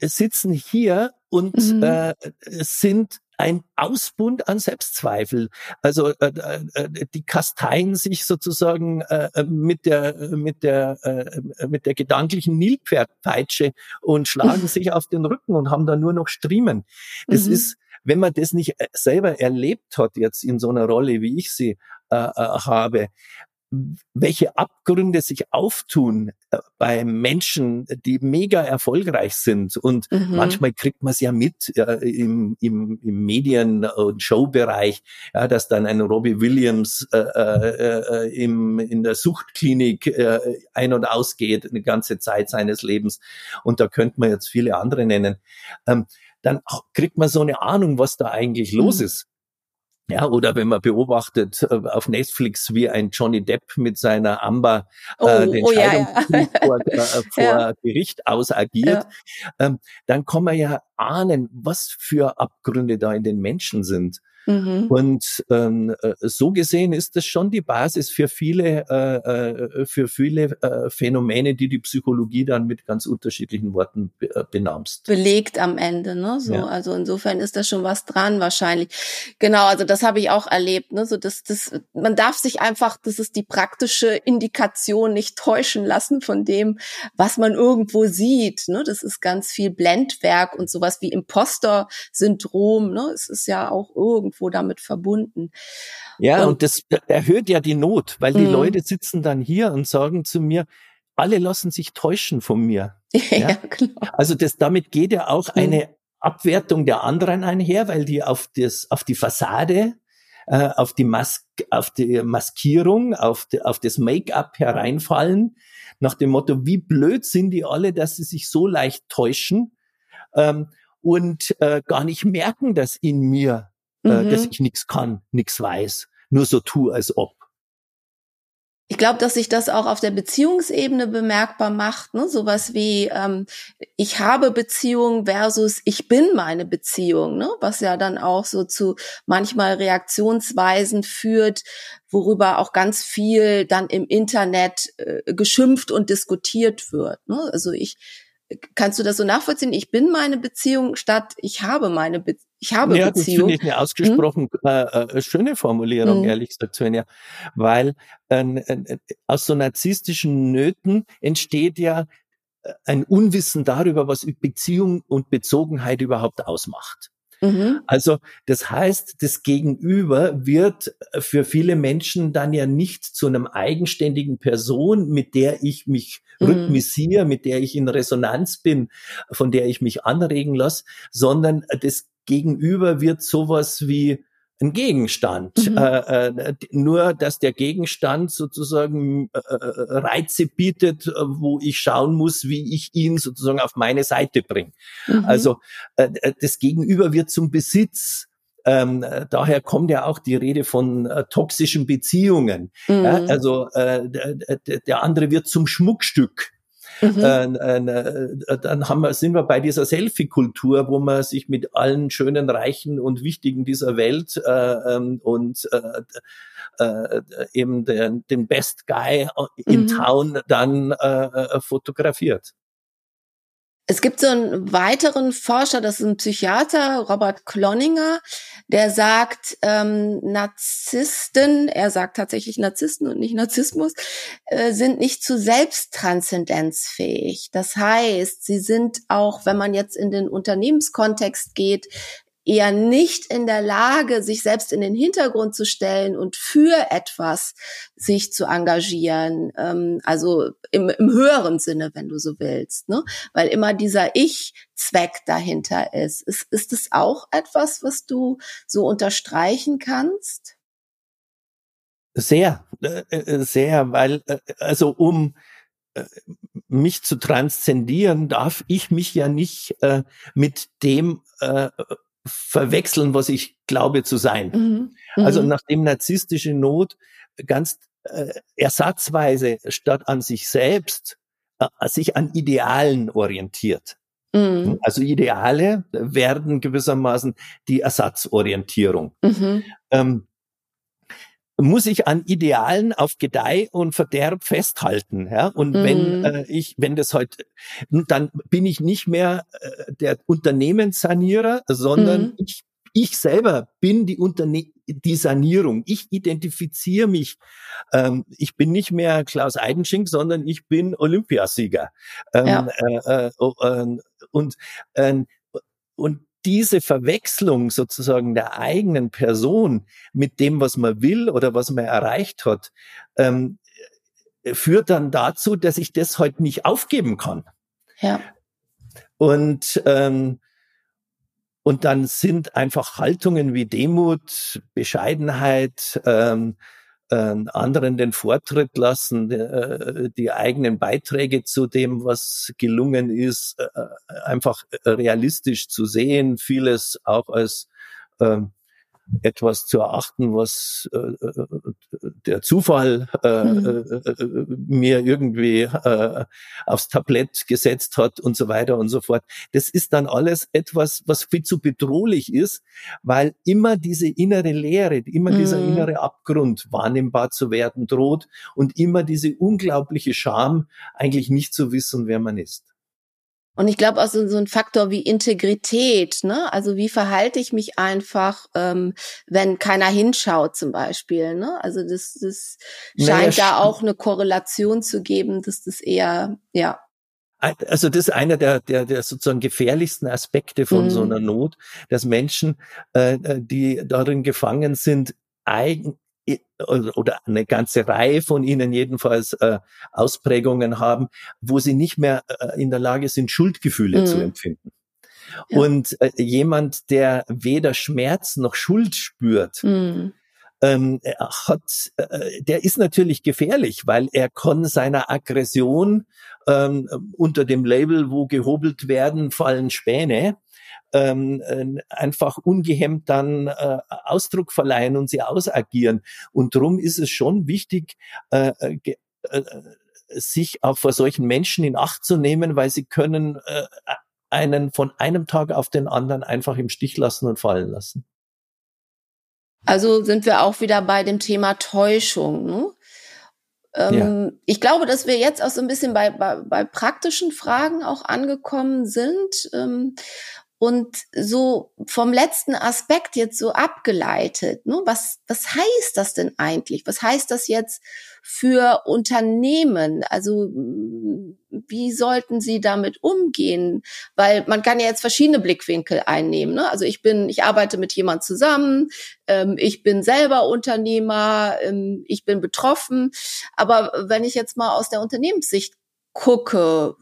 sitzen hier und mhm. äh, sind ein Ausbund an Selbstzweifel. Also äh, äh, die kasteien sich sozusagen äh, mit der mit der äh, mit der gedanklichen Nilpferdpeitsche und schlagen sich auf den Rücken und haben da nur noch Striemen. Das mhm. ist wenn man das nicht äh, selber erlebt hat jetzt in so einer Rolle, wie ich sie äh, äh habe, welche Abgründe sich auftun äh, bei Menschen, die mega erfolgreich sind. Und mhm. manchmal kriegt man es ja mit äh, im, im, im Medien- und Showbereich, ja, dass dann ein Robbie Williams äh, äh, äh, im, in der Suchtklinik äh, ein- und ausgeht eine ganze Zeit seines Lebens. Und da könnte man jetzt viele andere nennen. Ähm, dann kriegt man so eine Ahnung, was da eigentlich mhm. los ist. Ja, oder wenn man beobachtet äh, auf Netflix, wie ein Johnny Depp mit seiner Amber äh, oh, äh, den oh, ja, ja. vor, äh, vor ja. Gericht ausagiert, ähm, dann kann man ja ahnen, was für Abgründe da in den Menschen sind. Mhm. Und ähm, äh, so gesehen ist das schon die Basis für viele, äh, äh, für viele äh, Phänomene, die die Psychologie dann mit ganz unterschiedlichen Worten äh, benamst. Belegt am Ende, ne? So, ja. also insofern ist da schon was dran wahrscheinlich. Genau, also das habe ich auch erlebt, ne? So, das, das, man darf sich einfach, das ist die praktische Indikation, nicht täuschen lassen von dem, was man irgendwo sieht. Ne? Das ist ganz viel Blendwerk und sowas wie Imposter-Syndrom. Ne? Es ist ja auch irgendwo damit verbunden. Ja, und, und das erhöht ja die Not, weil die mhm. Leute sitzen dann hier und sagen zu mir, alle lassen sich täuschen von mir. Ja, ja klar. Also das, damit geht ja auch mhm. eine Abwertung der anderen einher, weil die auf das, auf die Fassade, äh, auf die Mas auf die Maskierung, auf, die, auf das Make-up hereinfallen, nach dem Motto, wie blöd sind die alle, dass sie sich so leicht täuschen ähm, und äh, gar nicht merken, dass in mir äh, mhm. dass ich nichts kann, nichts weiß, nur so tue, als ob. Ich glaube, dass sich das auch auf der Beziehungsebene bemerkbar macht, ne? sowas wie ähm, ich habe Beziehung versus ich bin meine Beziehung, ne? was ja dann auch so zu manchmal Reaktionsweisen führt, worüber auch ganz viel dann im Internet äh, geschimpft und diskutiert wird. Ne? Also ich Kannst du das so nachvollziehen? Ich bin meine Beziehung statt ich habe meine Be ich habe ja, Beziehung. Das finde ich eine ausgesprochen hm? äh, äh, schöne Formulierung, hm. ehrlich gesagt, Svenja, weil äh, äh, aus so narzisstischen Nöten entsteht ja äh, ein Unwissen darüber, was Beziehung und Bezogenheit überhaupt ausmacht. Mhm. Also das heißt, das Gegenüber wird für viele Menschen dann ja nicht zu einem eigenständigen Person, mit der ich mich mhm. rhythmisiere, mit der ich in Resonanz bin, von der ich mich anregen lasse, sondern das Gegenüber wird sowas wie ein Gegenstand. Mhm. Äh, äh, nur, dass der Gegenstand sozusagen äh, äh, Reize bietet, äh, wo ich schauen muss, wie ich ihn sozusagen auf meine Seite bringe. Mhm. Also äh, das Gegenüber wird zum Besitz. Ähm, daher kommt ja auch die Rede von äh, toxischen Beziehungen. Mhm. Ja, also äh, der andere wird zum Schmuckstück. Mhm. Äh, äh, dann haben wir, sind wir bei dieser Selfie-Kultur, wo man sich mit allen schönen, reichen und wichtigen dieser Welt äh, ähm, und äh, äh, eben den, den Best Guy in mhm. Town dann äh, äh fotografiert. Es gibt so einen weiteren Forscher, das ist ein Psychiater, Robert Cloninger, der sagt, ähm, Narzissten, er sagt tatsächlich Narzissten und nicht Narzissmus, äh, sind nicht zu selbsttranszendenzfähig. Das heißt, sie sind auch, wenn man jetzt in den Unternehmenskontext geht, eher nicht in der Lage, sich selbst in den Hintergrund zu stellen und für etwas sich zu engagieren. Ähm, also im, im höheren Sinne, wenn du so willst, ne? Weil immer dieser Ich-Zweck dahinter ist. Ist, ist es auch etwas, was du so unterstreichen kannst? Sehr, äh, äh, sehr, weil, äh, also um mich zu transzendieren, darf ich mich ja nicht äh, mit dem äh, verwechseln, was ich glaube zu sein. Mhm. Also mhm. nachdem narzisstische Not ganz äh, ersatzweise statt an sich selbst äh, sich an Idealen orientiert. Mhm. Also Ideale werden gewissermaßen die Ersatzorientierung. Mhm. Ähm, muss ich an Idealen auf Gedeih und Verderb festhalten. Ja? Und mhm. wenn äh, ich, wenn das heute, dann bin ich nicht mehr äh, der Unternehmenssanierer, sondern mhm. ich ich selber bin die Unterne die Sanierung. Ich identifiziere mich. Ähm, ich bin nicht mehr Klaus Eidenschink, sondern ich bin Olympiasieger. Ähm, ja. äh, äh, äh, und, äh, und diese Verwechslung sozusagen der eigenen Person mit dem, was man will oder was man erreicht hat, ähm, führt dann dazu, dass ich das heute halt nicht aufgeben kann. Ja. Und ähm, und dann sind einfach Haltungen wie Demut, Bescheidenheit, ähm, äh, anderen den Vortritt lassen, äh, die eigenen Beiträge zu dem, was gelungen ist, äh, äh einfach realistisch zu sehen, vieles auch als äh, etwas zu erachten, was äh, äh der Zufall äh, mhm. Äh, äh, mir irgendwie äh, aufs Tablett gesetzt hat und so weiter und so fort. Das ist dann alles etwas, was viel zu bedrohlich ist, weil immer diese innere Leere, immer mhm. dieser innere Abgrund wahrnehmbar zu werden droht und immer diese unglaubliche Scham, eigentlich nicht zu wissen, wer man ist. Und ich glaube auch so, so ein Faktor wie Integrität, ne? Also wie verhalte ich mich einfach, ähm, wenn keiner hinschaut zum Beispiel, ne? Also das, das scheint naja, da auch eine Korrelation zu geben, dass das eher, ja. Also das ist einer der, der, der sozusagen gefährlichsten Aspekte von mhm. so einer Not, dass Menschen, äh, äh die darin gefangen sind, eigen, oder eine ganze Reihe von ihnen jedenfalls äh, Ausprägungen haben, wo sie nicht mehr äh, in der Lage sind, Schuldgefühle mhm. zu empfinden. Ja. Und äh, jemand, der weder Schmerz noch Schuld spürt, mhm. ähm, hat, äh, der ist natürlich gefährlich, weil er kann seiner Aggression ähm, unter dem Label, wo gehobelt werden, fallen Späne, ähm, äh, einfach ungehemmt dann äh, Ausdruck verleihen und sie ausagieren. Und darum ist es schon wichtig, äh, äh, äh, sich auch vor solchen Menschen in Acht zu nehmen, weil sie können äh, einen von einem Tag auf den anderen einfach im Stich lassen und fallen lassen. Also sind wir auch wieder bei dem Thema Täuschung. Ne? Ähm, ja. Ich glaube, dass wir jetzt auch so ein bisschen bei, bei, bei praktischen Fragen auch angekommen sind. Und so vom letzten Aspekt jetzt so abgeleitet, ne? was, was heißt das denn eigentlich? Was heißt das jetzt für Unternehmen? Also wie sollten sie damit umgehen? Weil man kann ja jetzt verschiedene Blickwinkel einnehmen. Ne? Also ich bin, ich arbeite mit jemand zusammen, ähm, ich bin selber Unternehmer, ähm, ich bin betroffen. Aber wenn ich jetzt mal aus der Unternehmenssicht gucke,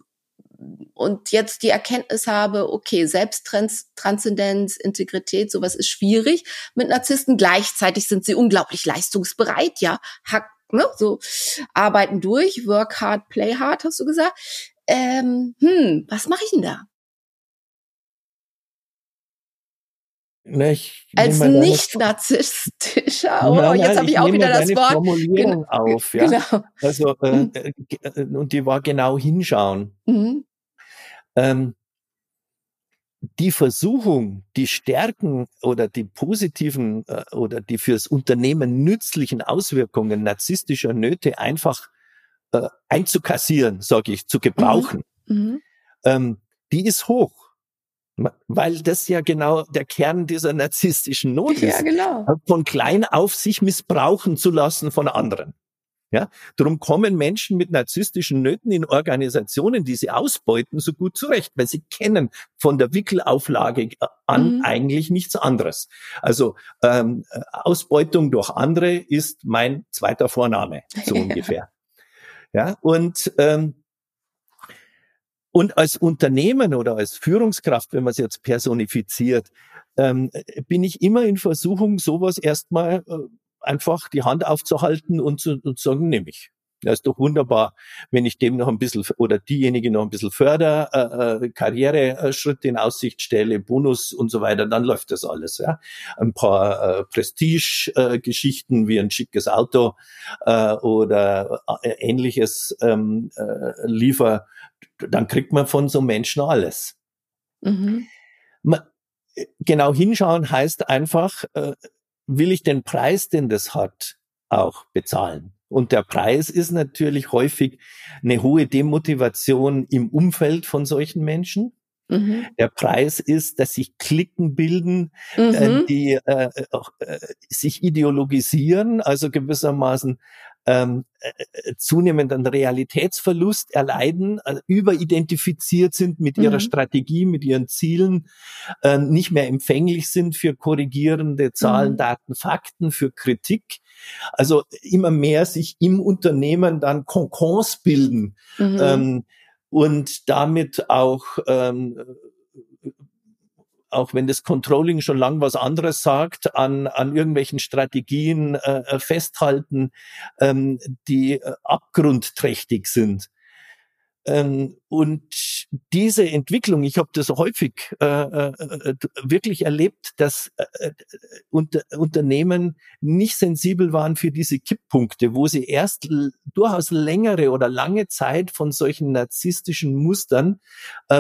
und jetzt die Erkenntnis habe, okay, Selbsttranszendenz, Integrität, sowas ist schwierig mit Narzissten. Gleichzeitig sind sie unglaublich leistungsbereit, ja, hack, ne, so arbeiten durch, work hard, play hard, hast du gesagt. Ähm, hm, was mache ich denn da? Na, ich Als nicht narzisstischer. Oh, nein, jetzt habe ich, ich auch wieder das Wort. Formulierung auf, ja. Genau. Also äh, mhm. Äh, äh, und die war genau hinschauen. Mhm ähm, die Versuchung, die Stärken oder die positiven äh, oder die fürs Unternehmen nützlichen Auswirkungen narzisstischer Nöte einfach äh, einzukassieren, sage ich, zu gebrauchen, mhm. mhm. ähm, die ist hoch. Weil das ja genau der Kern dieser narzisstischen Not ja, ist. Genau. Von klein auf sich missbrauchen zu lassen von anderen. Ja, darum kommen Menschen mit narzisstischen Nöten in Organisationen, die sie ausbeuten, so gut zurecht, weil sie kennen von der Wickelauflage an mhm. eigentlich nichts anderes. Also ähm, Ausbeutung durch andere ist mein zweiter Vorname, so ungefähr. Ja, und ähm, und als Unternehmen oder als Führungskraft, wenn man es jetzt personifiziert, ähm, bin ich immer in Versuchung, sowas erstmal äh, einfach die Hand aufzuhalten und zu, und zu sagen, nehme ich. Das ist doch wunderbar, wenn ich dem noch ein bisschen oder diejenige noch ein bisschen förder, äh, äh, Karriereschritte in Aussicht stelle, Bonus und so weiter, dann läuft das alles. Ja. Ein paar äh, Prestige-Geschichten äh, wie ein schickes Auto äh, oder äh, ähnliches ähm, äh, liefer, dann kriegt man von so Menschen alles. Mhm. Man, äh, genau hinschauen heißt einfach, äh, will ich den Preis, den das hat, auch bezahlen. Und der Preis ist natürlich häufig eine hohe Demotivation im Umfeld von solchen Menschen. Mhm. Der Preis ist, dass sich Klicken bilden, äh, mhm. äh, die äh, äh, sich ideologisieren, also gewissermaßen ähm, äh, äh, zunehmenden Realitätsverlust erleiden, also überidentifiziert sind mit ihrer mhm. Strategie, mit ihren Zielen, äh, nicht mehr empfänglich sind für korrigierende Zahlen, mhm. Daten, Fakten, für Kritik. Also immer mehr sich im Unternehmen dann Konkons bilden mhm. ähm, und damit auch ähm, auch wenn das Controlling schon lang was anderes sagt, an, an irgendwelchen Strategien äh, äh, festhalten, ähm, die äh, abgrundträchtig sind. Ähm, und diese Entwicklung, ich habe das häufig äh, äh, äh wirklich erlebt, dass unter, Unternehmen nicht sensibel waren für diese Kipppunkte, wo sie erst durchaus längere oder lange Zeit von solchen narzisstischen Mustern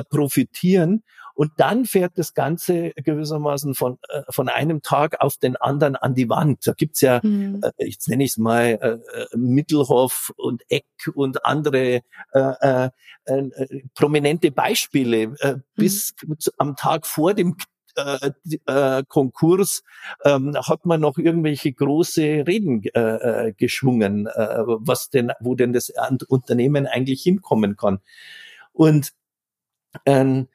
profitieren und dann fährt das Ganze gewissermaßen von, äh, von einem Tag auf den anderen an die Wand. Da gibt's ja, mhm. äh, jetzt nenne ich es mal, äh, äh, Mittelhoff und Eck und andere äh, äh, äh, prominente Beispiele. Äh, mhm. Bis am Tag vor dem äh, äh, Konkurs ähm, hat man noch irgendwelche große Reden äh, äh, geschwungen, was denn, wo denn das Unternehmen eigentlich hinkommen kann. Und ähm,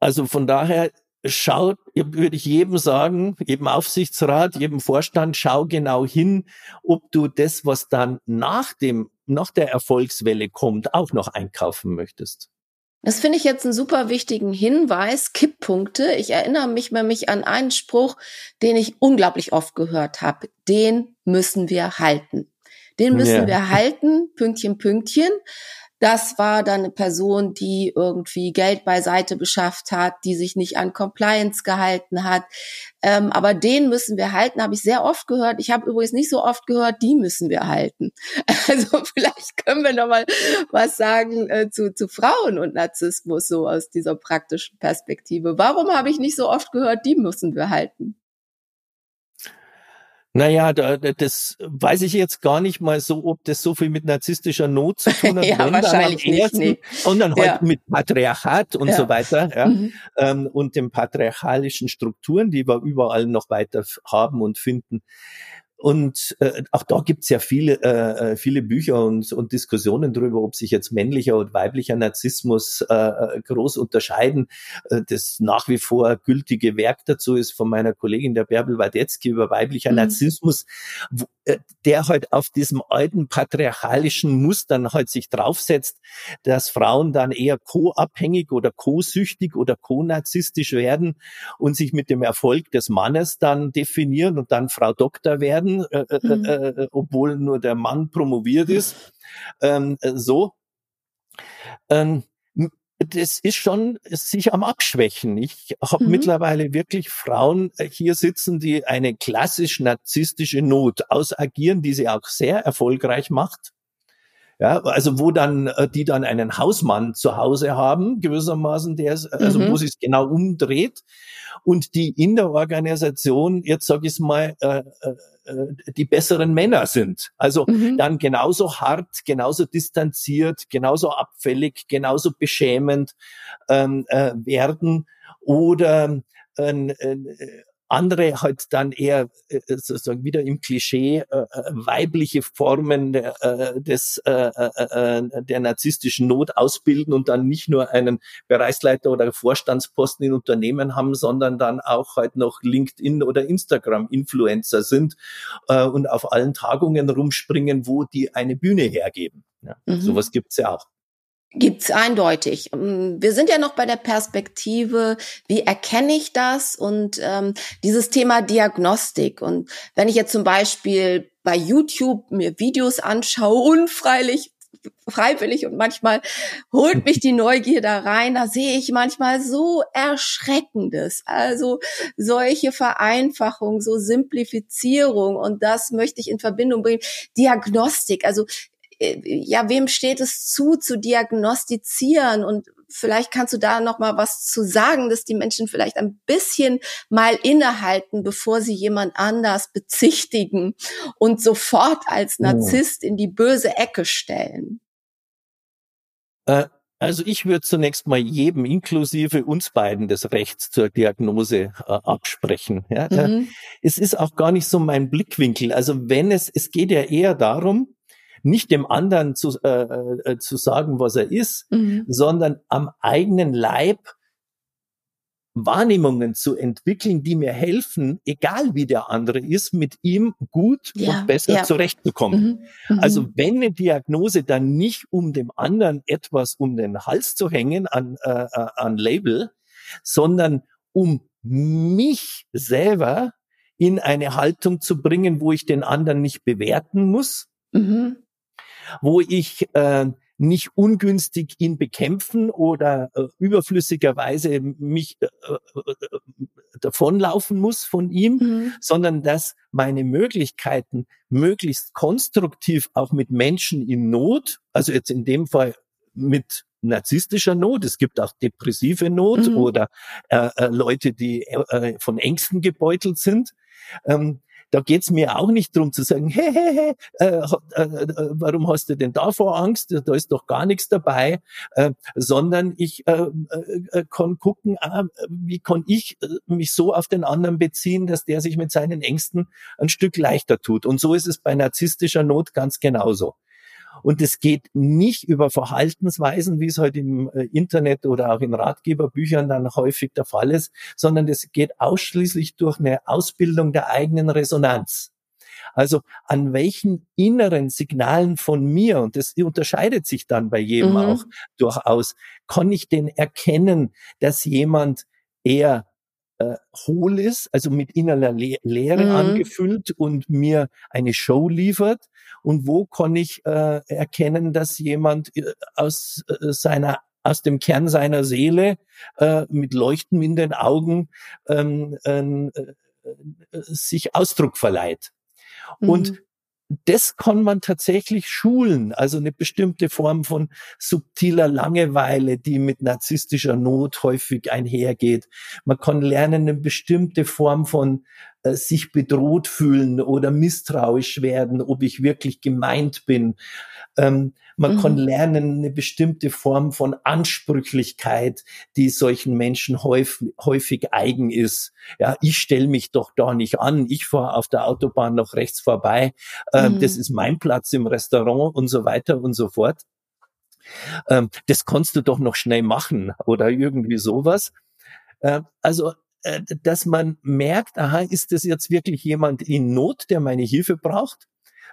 also von daher schaut, würde ich jedem sagen, jedem Aufsichtsrat, jedem Vorstand, schau genau hin, ob du das, was dann nach dem, nach der Erfolgswelle kommt, auch noch einkaufen möchtest. Das finde ich jetzt einen super wichtigen Hinweis, Kipppunkte. Ich erinnere mich nämlich an einen Spruch, den ich unglaublich oft gehört habe. Den müssen wir halten. Den müssen ja. wir halten, Pünktchen, Pünktchen. Das war dann eine Person, die irgendwie Geld beiseite beschafft hat, die sich nicht an Compliance gehalten hat. Ähm, aber den müssen wir halten, habe ich sehr oft gehört. Ich habe übrigens nicht so oft gehört, die müssen wir halten. Also vielleicht können wir noch mal was sagen äh, zu, zu Frauen und Narzissmus so aus dieser praktischen Perspektive. Warum habe ich nicht so oft gehört, die müssen wir halten? Naja, da, das weiß ich jetzt gar nicht mal so, ob das so viel mit narzisstischer Not zu tun hat. ja, Wenn wahrscheinlich nicht. Ersten, nee. Sondern ja. halt mit Patriarchat und ja. so weiter. Ja, mhm. ähm, und den patriarchalischen Strukturen, die wir überall noch weiter haben und finden. Und äh, auch da gibt's ja viele, äh, äh, viele Bücher und, und Diskussionen darüber, ob sich jetzt männlicher und weiblicher Narzissmus äh, äh, groß unterscheiden. Äh, das nach wie vor gültige Werk dazu ist von meiner Kollegin der Bärbel Wadetzky über weiblicher mhm. Narzissmus, wo, äh, der halt auf diesem alten patriarchalischen Mustern halt sich draufsetzt, dass Frauen dann eher co-abhängig oder co-süchtig oder co-narzisstisch werden und sich mit dem Erfolg des Mannes dann definieren und dann Frau Doktor werden werden, äh, äh, mhm. äh, obwohl nur der Mann promoviert ist. Ähm, so. Ähm, das ist schon sich am Abschwächen. Ich habe mhm. mittlerweile wirklich Frauen hier sitzen, die eine klassisch narzisstische Not ausagieren, die sie auch sehr erfolgreich macht. Ja, also wo dann äh, die dann einen Hausmann zu Hause haben, gewissermaßen, der also mhm. wo sich genau umdreht und die in der Organisation, jetzt sage ich mal, äh, äh, äh, die besseren Männer sind. Also mhm. dann genauso hart, genauso distanziert, genauso abfällig, genauso beschämend ähm, äh, werden oder äh, äh, andere halt dann eher äh, sozusagen wieder im Klischee äh, äh weibliche Formen der, äh, des äh, äh, äh, der narzisstischen Not ausbilden und dann nicht nur einen Bereichsleiter oder Vorstandsposten in Unternehmen haben, sondern dann auch halt noch LinkedIn oder Instagram Influencer sind äh, und auf allen Tagungen rumspringen, wo die eine Bühne hergeben. Ja, mhm. Sowas gibt's ja auch. Gibt's eindeutig. Ähm, wir sind ja noch bei der Perspektive, wie erkenne ich das und ähm, dieses Thema Diagnostik. Und wenn ich jetzt zum Beispiel bei YouTube mir Videos anschaue, unfreilich, freiwillig und manchmal holt mich die Neugier da rein, da sehe ich manchmal so Erschreckendes. Also solche Vereinfachung, so Simplifizierung und das möchte ich in Verbindung bringen. Diagnostik, also ja, wem steht es zu, zu diagnostizieren und vielleicht kannst du da noch mal was zu sagen, dass die Menschen vielleicht ein bisschen mal innehalten, bevor sie jemand anders bezichtigen und sofort als Narzisst in die böse Ecke stellen. Äh, also ich würde zunächst mal jedem, inklusive uns beiden, das Recht zur Diagnose äh, absprechen. Ja? Mhm. Es ist auch gar nicht so mein Blickwinkel. Also wenn es, es geht ja eher darum, nicht dem anderen zu, äh, äh, zu sagen, was er ist, mhm. sondern am eigenen Leib Wahrnehmungen zu entwickeln, die mir helfen, egal wie der andere ist, mit ihm gut ja, und besser ja. zurechtzukommen. Mhm, mhm, also wenn eine Diagnose dann nicht um dem anderen etwas um den Hals zu hängen an, äh, äh an Label, sondern um mich selber in eine Haltung zu bringen, wo ich den anderen nicht bewerten muss, mhm wo ich äh, nicht ungünstig ihn bekämpfen oder äh, überflüssigerweise mich äh, äh, davonlaufen muss von ihm, mhm. sondern dass meine Möglichkeiten möglichst konstruktiv auch mit Menschen in Not, also jetzt in dem Fall mit narzisstischer Not, es gibt auch depressive Not mhm. oder äh, äh, Leute, die äh, von Ängsten gebeutelt sind. Ähm, da geht's mir auch nicht drum zu sagen, hey, hey, hey, äh, äh, äh, warum hast du denn davor Angst? Da ist doch gar nichts dabei, äh, sondern ich äh, äh, kann gucken, ah, wie kann ich mich so auf den anderen beziehen, dass der sich mit seinen Ängsten ein Stück leichter tut. Und so ist es bei narzisstischer Not ganz genauso. Und es geht nicht über Verhaltensweisen, wie es heute im äh, Internet oder auch in Ratgeberbüchern dann häufig der Fall ist, sondern es geht ausschließlich durch eine Ausbildung der eigenen Resonanz. Also an welchen inneren Signalen von mir, und das unterscheidet sich dann bei jedem mhm. auch durchaus, kann ich denn erkennen, dass jemand eher äh, hohl ist, also mit innerer Le Leere mhm. angefüllt und mir eine Show liefert? Und wo kann ich äh, erkennen, dass jemand äh, aus äh, seiner aus dem Kern seiner Seele äh, mit Leuchten in den Augen ähm, ähm äh, sich Ausdruck verleiht. Mhm. Das kann man tatsächlich schulen, also eine bestimmte Form von subtiler Langeweile, die mit narzisstischer Not häufig einhergeht. Man kann lernen, eine bestimmte Form von äh, sich bedroht fühlen oder misstrauisch werden, ob ich wirklich gemeint bin. Ähm, man mhm. kann lernen eine bestimmte Form von Ansprüchlichkeit, die solchen Menschen häufig, häufig eigen ist. Ja, ich stelle mich doch da nicht an. Ich fahre auf der Autobahn noch rechts vorbei. Ähm, mhm. Das ist mein Platz im Restaurant und so weiter und so fort. Ähm, das kannst du doch noch schnell machen oder irgendwie sowas. Äh, also dass man merkt, aha, ist das jetzt wirklich jemand in Not, der meine Hilfe braucht?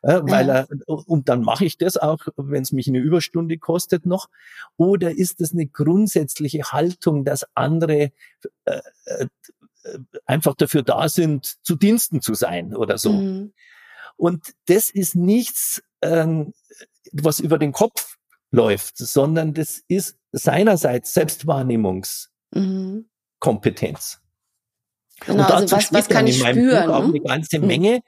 Äh, weil er, und dann mache ich das auch, wenn es mich eine Überstunde kostet noch. Oder ist das eine grundsätzliche Haltung, dass andere äh, äh, einfach dafür da sind, zu Diensten zu sein oder so? Mhm. Und das ist nichts, ähm, was über den Kopf läuft, sondern das ist seinerseits Selbstwahrnehmungskompetenz. Mhm. Genau, und also was, was kann ich spüren? Auch hm? eine ganze hm. Menge.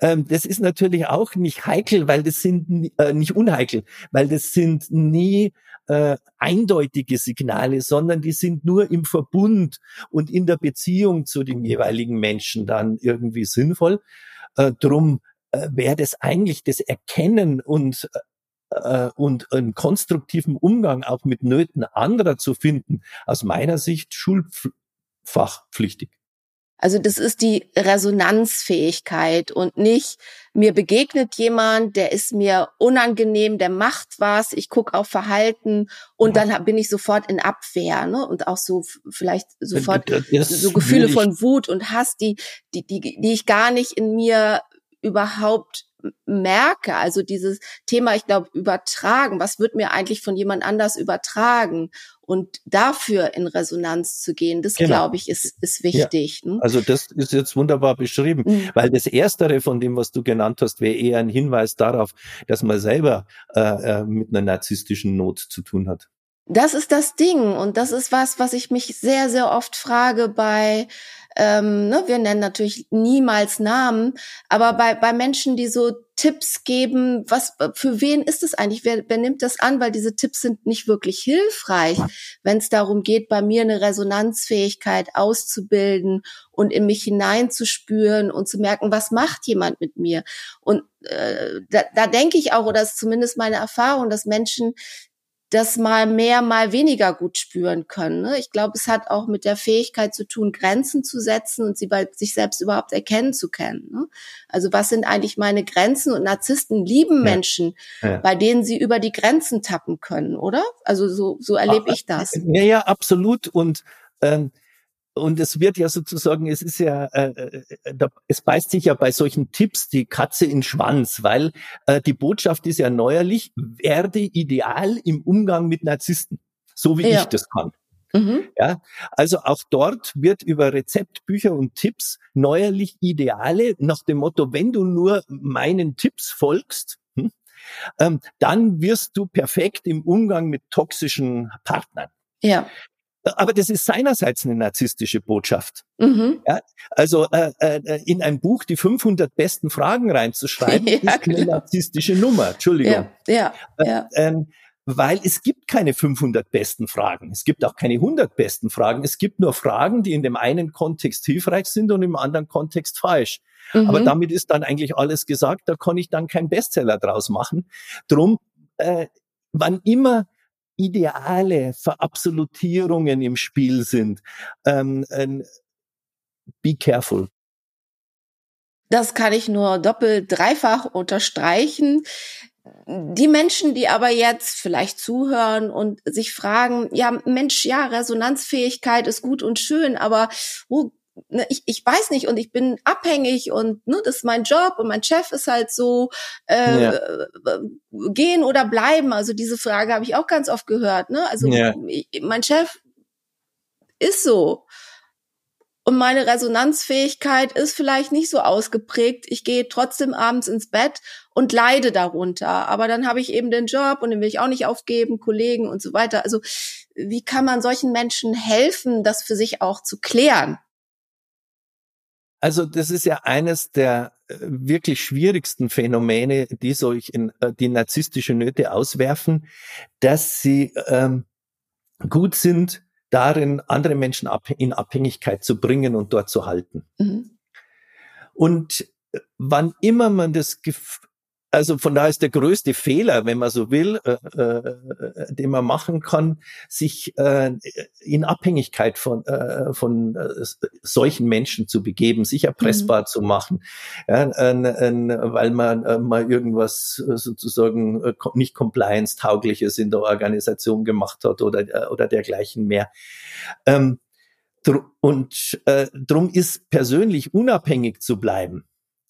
Ähm, das ist natürlich auch nicht heikel, weil das sind äh, nicht unheikel, weil das sind nie äh, eindeutige Signale, sondern die sind nur im Verbund und in der Beziehung zu dem jeweiligen Menschen dann irgendwie sinnvoll. Äh, drum äh, wäre das eigentlich das Erkennen und äh, und einen konstruktiven Umgang auch mit Nöten anderer zu finden, aus meiner Sicht schulfachpflichtig. Also das ist die Resonanzfähigkeit und nicht, mir begegnet jemand, der ist mir unangenehm, der macht was, ich gucke auf Verhalten und ja. dann bin ich sofort in Abwehr, ne? Und auch so vielleicht sofort so Gefühle von Wut und Hass, die, die, die, die ich gar nicht in mir überhaupt merke, also dieses Thema, ich glaube, übertragen, was wird mir eigentlich von jemand anders übertragen und dafür in Resonanz zu gehen, das genau. glaube ich, ist, ist wichtig. Ja. Ne? Also das ist jetzt wunderbar beschrieben, mhm. weil das Erstere von dem, was du genannt hast, wäre eher ein Hinweis darauf, dass man selber äh, äh, mit einer narzisstischen Not zu tun hat. Das ist das Ding und das ist was, was ich mich sehr, sehr oft frage bei ähm, ne, wir nennen natürlich niemals Namen, aber bei, bei Menschen, die so Tipps geben, was für wen ist es eigentlich? Wer, wer nimmt das an? Weil diese Tipps sind nicht wirklich hilfreich, wenn es darum geht, bei mir eine Resonanzfähigkeit auszubilden und in mich hineinzuspüren und zu merken, was macht jemand mit mir? Und äh, da, da denke ich auch, oder ist zumindest meine Erfahrung, dass Menschen das mal mehr, mal weniger gut spüren können. Ne? Ich glaube, es hat auch mit der Fähigkeit zu tun, Grenzen zu setzen und sie bei sich selbst überhaupt erkennen zu können. Ne? Also was sind eigentlich meine Grenzen? Und Narzissten lieben ja. Menschen, ja. bei denen sie über die Grenzen tappen können, oder? Also so, so erlebe ich das. Ja, ja, absolut. Und ähm, und es wird ja sozusagen, es ist ja, äh, äh, da, es beißt sich ja bei solchen Tipps die Katze in Schwanz, weil äh, die Botschaft ist ja neuerlich, werde ideal im Umgang mit Narzissten, so wie ja. ich das kann. Mhm. Ja, also auch dort wird über Rezeptbücher und Tipps neuerlich Ideale nach dem Motto, wenn du nur meinen Tipps folgst, hm, ähm, dann wirst du perfekt im Umgang mit toxischen Partnern. Ja. Aber das ist seinerseits eine narzisstische Botschaft. Mhm. Ja, also äh, äh, in ein Buch die 500 besten Fragen reinzuschreiben, ja, ist eine genau. narzisstische Nummer. Entschuldigung. Ja, ja, ja. Äh, ähm, weil es gibt keine 500 besten Fragen. Es gibt auch keine 100 besten Fragen. Es gibt nur Fragen, die in dem einen Kontext hilfreich sind und im anderen Kontext falsch. Mhm. Aber damit ist dann eigentlich alles gesagt. Da kann ich dann keinen Bestseller draus machen. Drum, äh, wann immer ideale Verabsolutierungen im Spiel sind, ähm, äh, be careful. Das kann ich nur doppelt, dreifach unterstreichen. Die Menschen, die aber jetzt vielleicht zuhören und sich fragen, ja, Mensch, ja, Resonanzfähigkeit ist gut und schön, aber wo ne, ich, ich weiß nicht und ich bin abhängig und ne, das ist mein Job und mein Chef ist halt so äh, ja. gehen oder bleiben. Also diese Frage habe ich auch ganz oft gehört. Ne? Also ja. ich, mein Chef ist so und meine Resonanzfähigkeit ist vielleicht nicht so ausgeprägt. Ich gehe trotzdem abends ins Bett und leide darunter. Aber dann habe ich eben den Job und den will ich auch nicht aufgeben, Kollegen und so weiter. Also wie kann man solchen Menschen helfen, das für sich auch zu klären? Also das ist ja eines der äh, wirklich schwierigsten Phänomene, die solch in, äh, die narzisstische Nöte auswerfen, dass sie ähm, gut sind, darin, andere Menschen in Abhängigkeit zu bringen und dort zu halten. Mhm. Und äh, wann immer man das also von daher ist der größte Fehler, wenn man so will, äh, äh, den man machen kann, sich äh, in Abhängigkeit von, äh, von äh, solchen Menschen zu begeben, sich erpressbar mhm. zu machen, ja, äh, äh, weil man äh, mal irgendwas sozusagen äh, nicht compliance-taugliches in der Organisation gemacht hat oder, äh, oder dergleichen mehr. Ähm, und äh, drum ist persönlich unabhängig zu bleiben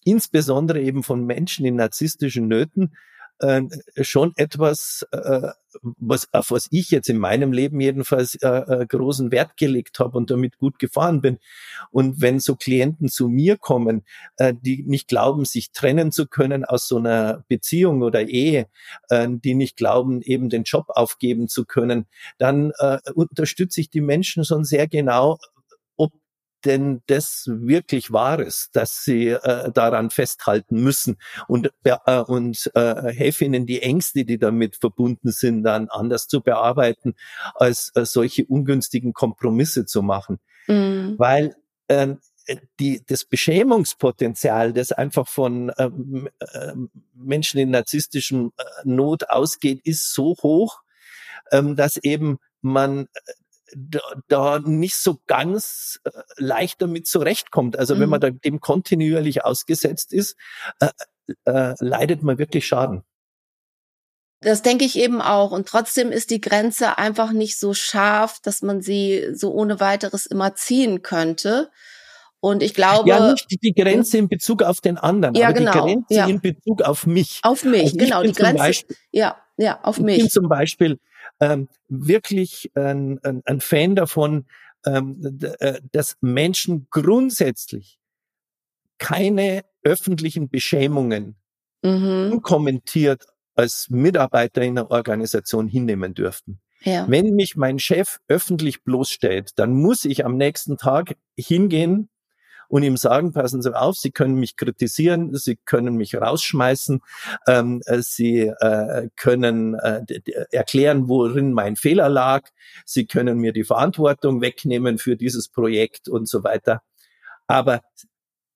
insbesondere eben von Menschen in narzisstischen Nöten, äh, schon etwas, äh, was, auf was ich jetzt in meinem Leben jedenfalls äh, großen Wert gelegt habe und damit gut gefahren bin. Und wenn so Klienten zu mir kommen, die nicht glauben, sich trennen zu können aus so einer Beziehung oder Ehe, die nicht glauben, eben den Job aufgeben zu können, dann unterstütze ich die Menschen schon sehr genau, denn das wirklich Wahres, dass sie äh, daran festhalten müssen und, äh, und äh, helfe ihnen die Ängste, die damit verbunden sind, dann anders zu bearbeiten, als äh, solche ungünstigen Kompromisse zu machen. Mhm. Weil äh, die, das Beschämungspotenzial, das einfach von ähm, äh, Menschen in narzisstischem äh, Not ausgeht, ist so hoch, ähm, dass eben man äh, da, da nicht so ganz äh, leicht damit zurechtkommt. Also mhm. wenn man mhm. da dem kontinuierlich ausgesetzt ist, äh, äh, leidet man wirklich Schaden. Das denke ich eben auch. Und trotzdem ist die Grenze einfach nicht so scharf, dass man sie so ohne weiteres immer ziehen könnte. Und ich glaube. Ja, nicht die Grenze in Bezug auf den anderen, ja, aber genau, die Grenze ja. in Bezug auf mich. Auf mich, also genau. Die Grenze. Beispiel, ja, ja, auf mich. Ich bin zum Beispiel ähm, wirklich ein, ein, ein Fan davon, ähm, äh, dass Menschen grundsätzlich keine öffentlichen Beschämungen mhm. unkommentiert als Mitarbeiter in einer Organisation hinnehmen dürften. Ja. Wenn mich mein Chef öffentlich bloßstellt, dann muss ich am nächsten Tag hingehen und ihm sagen, passen Sie auf, Sie können mich kritisieren, Sie können mich rausschmeißen, ähm, äh, Sie äh, können äh, erklären, worin mein Fehler lag, Sie können mir die Verantwortung wegnehmen für dieses Projekt und so weiter. Aber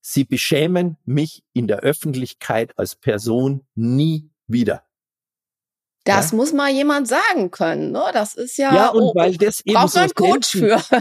Sie beschämen mich in der Öffentlichkeit als Person nie wieder. Das ja? muss mal jemand sagen können. Ne? Das ist ja. Ja, und oh, weil das eben braucht so man Coach für.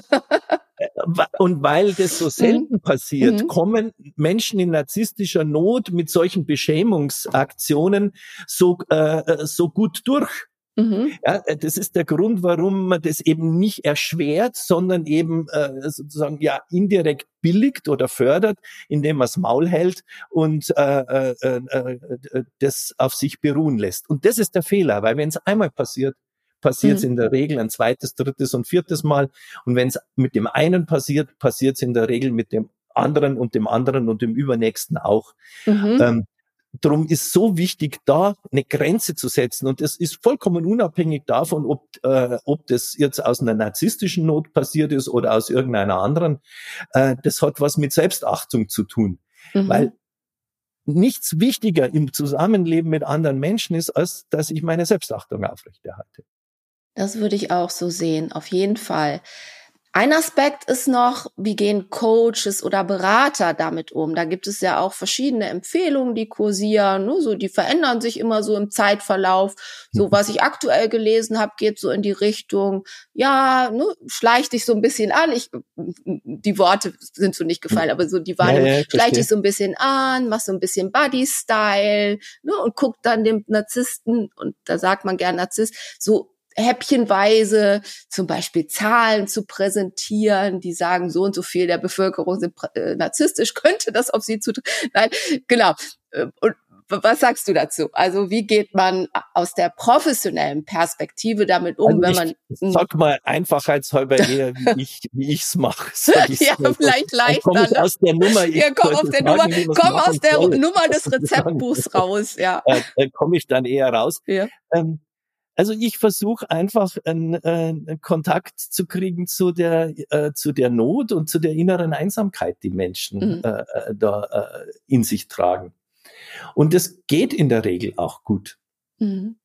Und weil das so mhm. selten passiert, mhm. kommen Menschen in narzisstischer Not mit solchen Beschämungsaktionen so äh, äh so gut durch. Mhm. Ja, äh, das ist der Grund, warum man das eben nicht erschwert, sondern eben äh, sozusagen ja indirekt billigt oder fördert, indem man es Maul hält und äh, äh, äh, äh, das auf sich beruhen lässt. Und das ist der Fehler, weil wenn es einmal passiert, passiert es mhm. in der Regel ein zweites, drittes und viertes Mal. Und wenn es mit dem einen passiert, passiert es in der Regel mit dem anderen und dem anderen und dem übernächsten auch. Mhm. Ähm, Drum ist so wichtig, da eine Grenze zu setzen. Und das ist vollkommen unabhängig davon, ob, äh, ob das jetzt aus einer narzisstischen Not passiert ist oder aus irgendeiner anderen. Äh, das hat was mit Selbstachtung zu tun. Mhm. Weil nichts wichtiger im Zusammenleben mit anderen Menschen ist, als dass ich meine Selbstachtung aufrechterhalte. Das würde ich auch so sehen, auf jeden Fall. Ein Aspekt ist noch, wie gehen Coaches oder Berater damit um? Da gibt es ja auch verschiedene Empfehlungen, die kursieren. Ne? So, die verändern sich immer so im Zeitverlauf. So, mhm. was ich aktuell gelesen habe, geht so in die Richtung, ja, ne, schleicht dich so ein bisschen an. Ich, die Worte sind so nicht gefallen, aber so die Wahrnehmung, ja, ja, schleicht dich so ein bisschen an, mach so ein bisschen Body-Style ne, und guckt dann dem Narzissten, und da sagt man gern Narzisst, so häppchenweise zum Beispiel Zahlen zu präsentieren, die sagen, so und so viel der Bevölkerung sind äh, narzisstisch, könnte das auf sie zutreffen. Nein, genau. Äh, und was sagst du dazu? Also wie geht man aus der professionellen Perspektive damit um, also wenn man sag mal einfachheitshalber eher, wie ich wie ich's mache. ja, vielleicht leichter. Komm ich ne? aus der Nummer. Ja, komm aus der Nummer, komm aus der soll. Nummer des Rezeptbuchs raus. Ja, äh, komme ich dann eher raus. Ja. Ähm, also ich versuche einfach einen, äh, einen Kontakt zu kriegen zu der äh, zu der Not und zu der inneren Einsamkeit, die Menschen mhm. äh, äh da äh, in sich tragen. Und das geht in der Regel auch gut, mhm.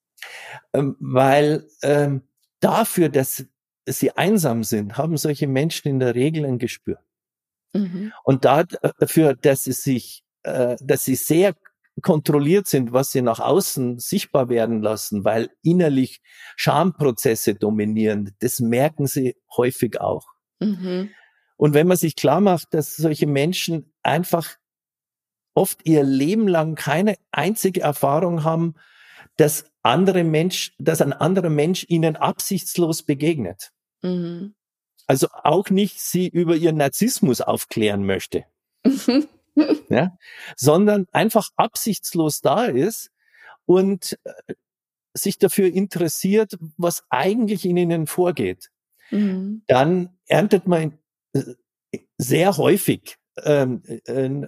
ähm, weil ähm, dafür, dass sie einsam sind, haben solche Menschen in der Regel ein Gespür. Mhm. Und dafür, dass sie sich, äh, dass sie sehr kontrolliert sind, was sie nach außen sichtbar werden lassen, weil innerlich Schamprozesse dominieren, das merken sie häufig auch. Mhm. Und wenn man sich klar macht, dass solche Menschen einfach oft ihr Leben lang keine einzige Erfahrung haben, dass andere Mensch, dass ein anderer Mensch ihnen absichtslos begegnet. Mhm. Also auch nicht sie über ihren Narzissmus aufklären möchte. ja, sondern einfach absichtslos da ist und äh, sich dafür interessiert, was eigentlich in ihnen vorgeht, mhm. dann erntet man äh, sehr häufig ähm, äh,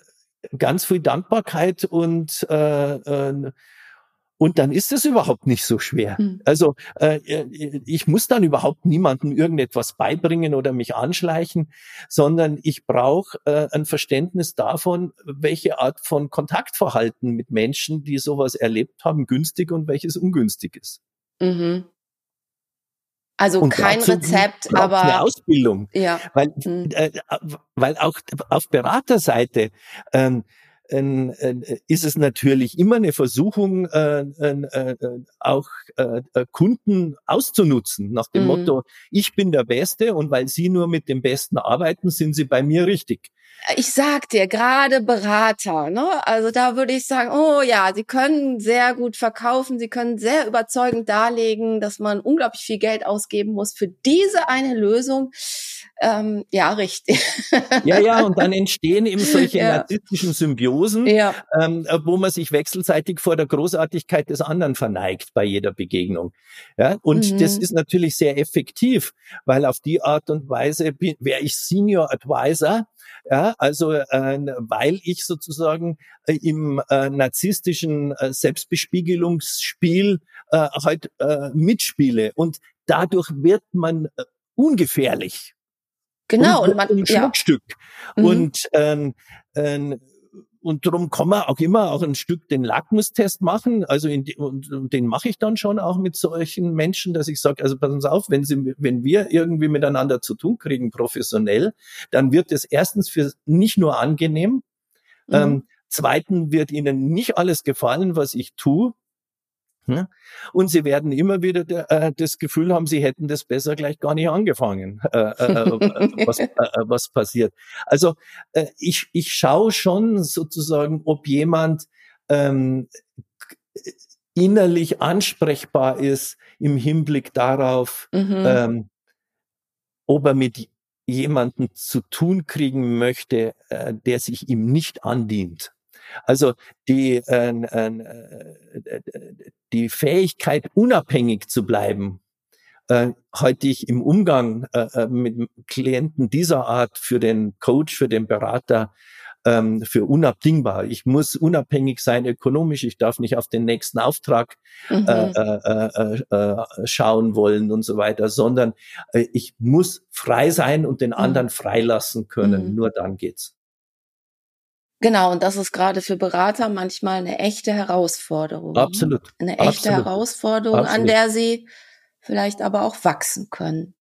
ganz viel Dankbarkeit und äh, äh, und dann ist es überhaupt nicht so schwer. Mhm. Also äh, ich muss dann überhaupt niemandem irgendetwas beibringen oder mich anschleichen, sondern ich brauche äh, ein Verständnis davon, welche Art von Kontaktverhalten mit Menschen, die sowas erlebt haben, günstig und welches ungünstig ist. Mhm. Also und kein Rezept, aber eine Ausbildung. Ja. Weil, mhm. äh, weil auch auf Beraterseite ähm, äh, ist es natürlich immer eine Versuchung, äh, äh, auch äh, Kunden auszunutzen, nach dem mhm. Motto, ich bin der Beste und weil Sie nur mit dem Besten arbeiten, sind Sie bei mir richtig ich sag dir, gerade Berater, ne? Also da würde ich sagen, oh ja, sie können sehr gut verkaufen, sie können sehr überzeugend darlegen, dass man unglaublich viel Geld ausgeben muss für diese eine Lösung. Ähm, ja, richtig. Ja, ja, und dann entstehen eben solche ja. narzisstischen Symbiosen, ja. ähm, wo man sich wechselseitig vor der Großartigkeit des anderen verneigt bei jeder Begegnung. Ja, und mhm. das ist natürlich sehr effektiv, weil auf die Art und Weise wäre ich Senior Advisor, ja, also äh, weil ich sozusagen äh, im äh, narzisstischen äh, Selbstbespiegelungsspiel äh, halt äh, mitspiele und dadurch wird man äh, ungefährlich. Genau, und, und man ein Schmuckstück. Ja. Mhm. Und ähm, äh, und darum kann man auch immer auch ein Stück den Lackmustest machen. Also in die, und, und den mache ich dann schon auch mit solchen Menschen, dass ich sage, also passen Sie auf, wenn Sie, wenn wir irgendwie miteinander zu tun kriegen, professionell, dann wird es erstens für nicht nur angenehm, mhm. ähm, zweitens wird Ihnen nicht alles gefallen, was ich tue. Ne? Und sie werden immer wieder äh, das Gefühl haben, sie hätten das besser gleich gar nicht angefangen, äh, äh, äh was, äh, äh, was passiert. Also ich, ich schaue schon sozusagen, ob jemand ähm, innerlich ansprechbar ist im Hinblick darauf, mhm. ähm, ob er mit jemanden zu tun kriegen möchte, der sich ihm nicht andient. Also die, äh, äh, die Fähigkeit, unabhängig zu bleiben, äh, halte ich im Umgang äh, äh, mit Klienten dieser Art für den Coach, für den Berater ähm, für unabdingbar. Ich muss unabhängig sein ökonomisch. Ich darf nicht auf den nächsten Auftrag mhm. äh, äh, äh, äh, schauen wollen und so weiter, sondern äh, ich muss frei sein und den mhm. anderen freilassen können. Mhm. Nur dann geht's. Genau, und das ist gerade für Berater manchmal eine echte Herausforderung. Absolut. Eine echte Absolut. Herausforderung, Absolut. an der sie vielleicht aber auch wachsen können.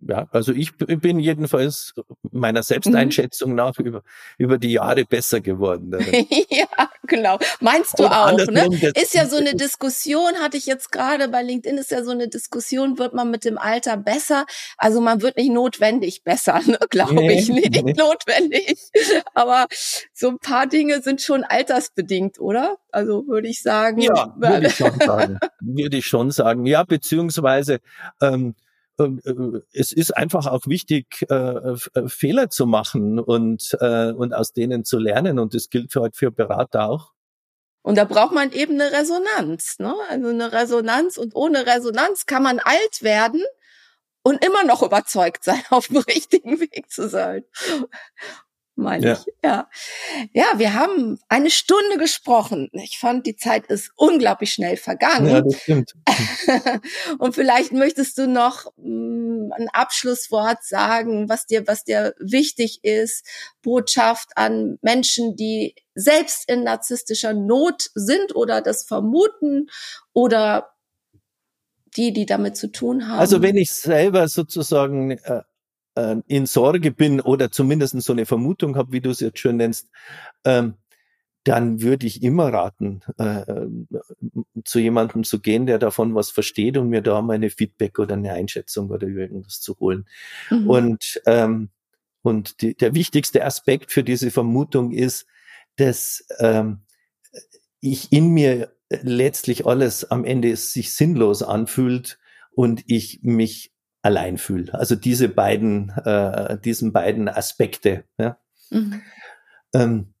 Ja, also ich bin jedenfalls meiner Selbsteinschätzung mhm. nach über, über die Jahre besser geworden. ja, genau. Meinst du Und auch, ne? Ist ja so eine Diskussion, hatte ich jetzt gerade bei LinkedIn, ist ja so eine Diskussion, wird man mit dem Alter besser? Also man wird nicht notwendig besser, ne? glaube nee, ich. Nicht nee. notwendig. Aber so ein paar Dinge sind schon altersbedingt, oder? Also würde ich sagen. Ja, würde ich schon sagen. würde ich schon sagen. Ja, beziehungsweise ähm, ähm, äh, es ist einfach auch wichtig, äh, äh, Fehler zu machen und, und aus denen zu lernen. Und das gilt für heute für Berater auch. Und da braucht man eben eine Resonanz, ne? Also eine Resonanz. Und ohne Resonanz kann man alt werden und immer noch überzeugt sein, auf dem richtigen Weg zu sein meine ja. ich. Ja. Ja, wir haben eine Stunde gesprochen. Ich fand, die Zeit ist unglaublich schnell vergangen. Ja, das stimmt. Und vielleicht möchtest du noch mh, mm, ein Abschlusswort sagen, was dir, was dir wichtig ist, Botschaft an Menschen, die selbst in narzisstischer Not sind oder das vermuten oder die, die damit zu tun haben. Also wenn ich selber sozusagen äh, äh, in Sorge bin oder zumindest so eine Vermutung habe, wie du es jetzt schön nennst, ähm, dann würde ich immer raten, äh, zu jemandem zu gehen, der davon was versteht und mir da mal eine Feedback oder eine Einschätzung oder irgendwas zu holen. Mhm. Und, ähm, und die, der wichtigste Aspekt für diese Vermutung ist, dass ähm, ich in mir letztlich alles am Ende sich sinnlos anfühlt und ich mich allein fühle. Also diese beiden, äh, diesen beiden Aspekte. Ja. Mhm. Ähm,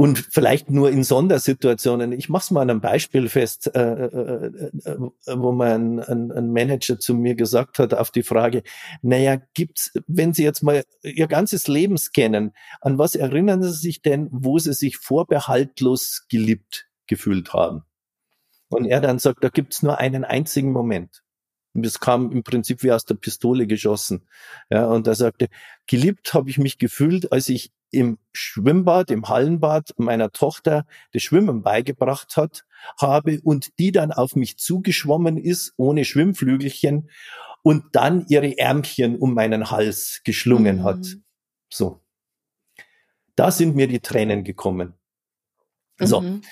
und vielleicht nur in Sondersituationen. Ich mache es mal an einem Beispiel fest, äh, äh, äh, wo mein ein, ein, Manager zu mir gesagt hat auf die Frage, naja, gibt's, wenn Sie jetzt mal Ihr ganzes Leben scannen, an was erinnern Sie sich denn, wo Sie sich vorbehaltlos geliebt gefühlt haben? Und er dann sagt, da gibt's nur einen einzigen Moment. Und es kam im Prinzip wie aus der Pistole geschossen. Ja, und er sagte, geliebt habe ich mich gefühlt, als ich im Schwimmbad, im Hallenbad meiner Tochter das Schwimmen beigebracht hat, habe und die dann auf mich zugeschwommen ist, ohne Schwimmflügelchen und dann ihre Ärmchen um meinen Hals geschlungen mhm. hat. So. Da sind mir die Tränen gekommen. So. Mhm.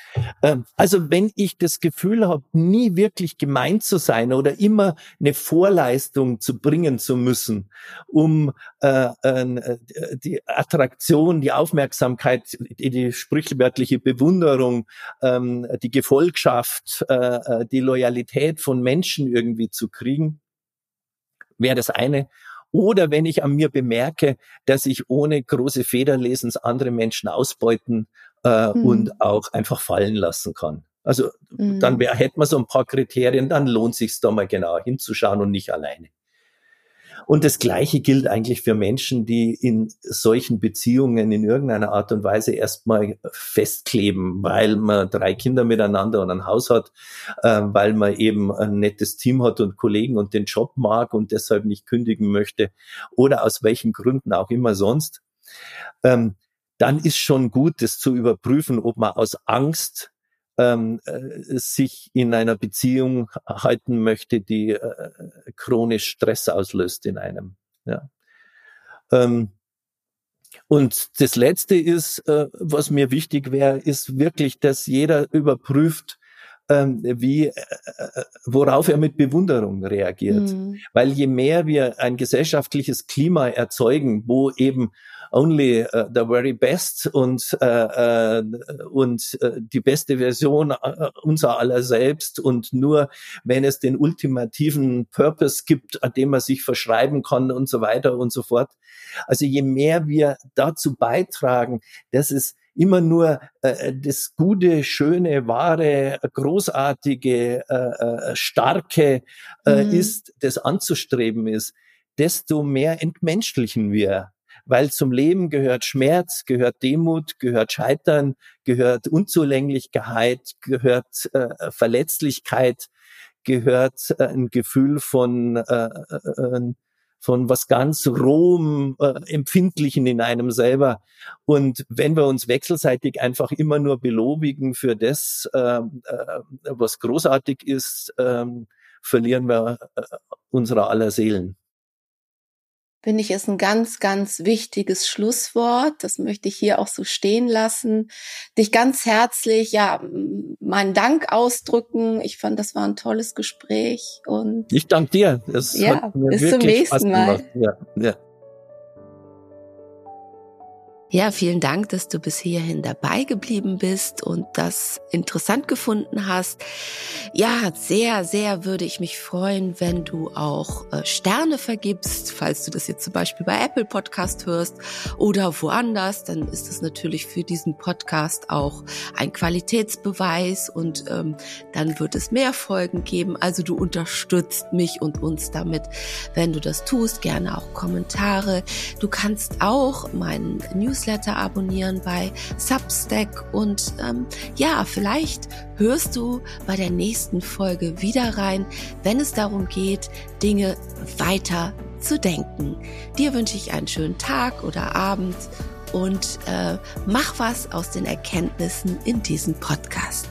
Ähm, also wenn ich das Gefühl habe, nie wirklich gemeint zu sein oder immer eine Vorleistung zu bringen zu müssen, um äh, äh, die Attraktion, die Aufmerksamkeit, die, die sprichwörtliche Bewunderung, ähm, die Gefolgschaft, äh, äh die Loyalität von Menschen irgendwie zu kriegen, wäre das eine. Oder wenn ich an mir bemerke, dass ich ohne große Federlesens andere Menschen ausbeuten äh, mhm. und auch einfach fallen lassen kann. Also mhm. dann wär, hätten wir so ein paar Kriterien, dann lohnt sich da mal genau hinzuschauen und nicht alleine. Und das Gleiche gilt eigentlich für Menschen, die in solchen Beziehungen in irgendeiner Art und Weise erstmal festkleben, weil man drei Kinder miteinander und ein Haus hat, äh, weil man eben ein nettes Team hat und Kollegen und den Job mag und deshalb nicht kündigen möchte oder aus welchen Gründen auch immer sonst. Ähm, dann ist schon gut, das zu überprüfen, ob man aus Angst ähm, äh, sich in einer Beziehung halten möchte, die äh, chronisch Stress auslöst in einem. Ja. Ähm, und das Letzte ist, äh, was mir wichtig wäre, ist wirklich, dass jeder überprüft, ähm, wie, äh, äh, worauf er mit Bewunderung reagiert. Mhm. Weil je mehr wir ein gesellschaftliches Klima erzeugen, wo eben only uh, the very best und uh, uh, und die beste Version unser aller selbst und nur wenn es den ultimativen Purpose gibt, an dem man sich verschreiben kann und so weiter und so fort. Also je mehr wir dazu beitragen, dass es immer nur äh, das Gute, Schöne, Wahre, Großartige, äh, äh, Starke äh, mhm. ist, das anzustreben ist, desto mehr entmenschlichen wir. weil zum Leben gehört Schmerz, gehört Demut, gehört Scheitern, gehört Unzulänglichkeit, gehört äh, Verletzlichkeit, gehört äh, ein Gefühl von äh, äh, von was ganz rohem, äh, empfindlichen in einem selber. Und wenn wir uns wechselseitig einfach immer nur belobigen für das, äh, äh, was großartig ist, äh, verlieren wir äh, unsere aller Seelen finde ich, ist ein ganz, ganz wichtiges Schlusswort. Das möchte ich hier auch so stehen lassen. Dich ganz herzlich, ja, meinen Dank ausdrücken. Ich fand, das war ein tolles Gespräch und. Ich danke dir. Das ja, bis zum nächsten Mal. Ja, ja. Ja, vielen Dank, dass du bis hierhin dabei geblieben bist und das interessant gefunden hast. Ja, sehr, sehr würde ich mich freuen, wenn du auch äh, Sterne vergibst, falls du das jetzt zum Beispiel bei Apple Podcast hörst oder woanders, dann ist es natürlich für diesen Podcast auch ein Qualitätsbeweis und ähm, dann wird es mehr Folgen geben. Also du unterstützt mich und uns damit, wenn du das tust. Gerne auch Kommentare. Du kannst auch meinen News Newsletter abonnieren bei Substack und ähm, ja, vielleicht hörst du bei der nächsten Folge wieder rein, wenn es darum geht, Dinge weiter zu denken. Dir wünsche ich einen schönen Tag oder Abend und äh, mach was aus den Erkenntnissen in diesem Podcast.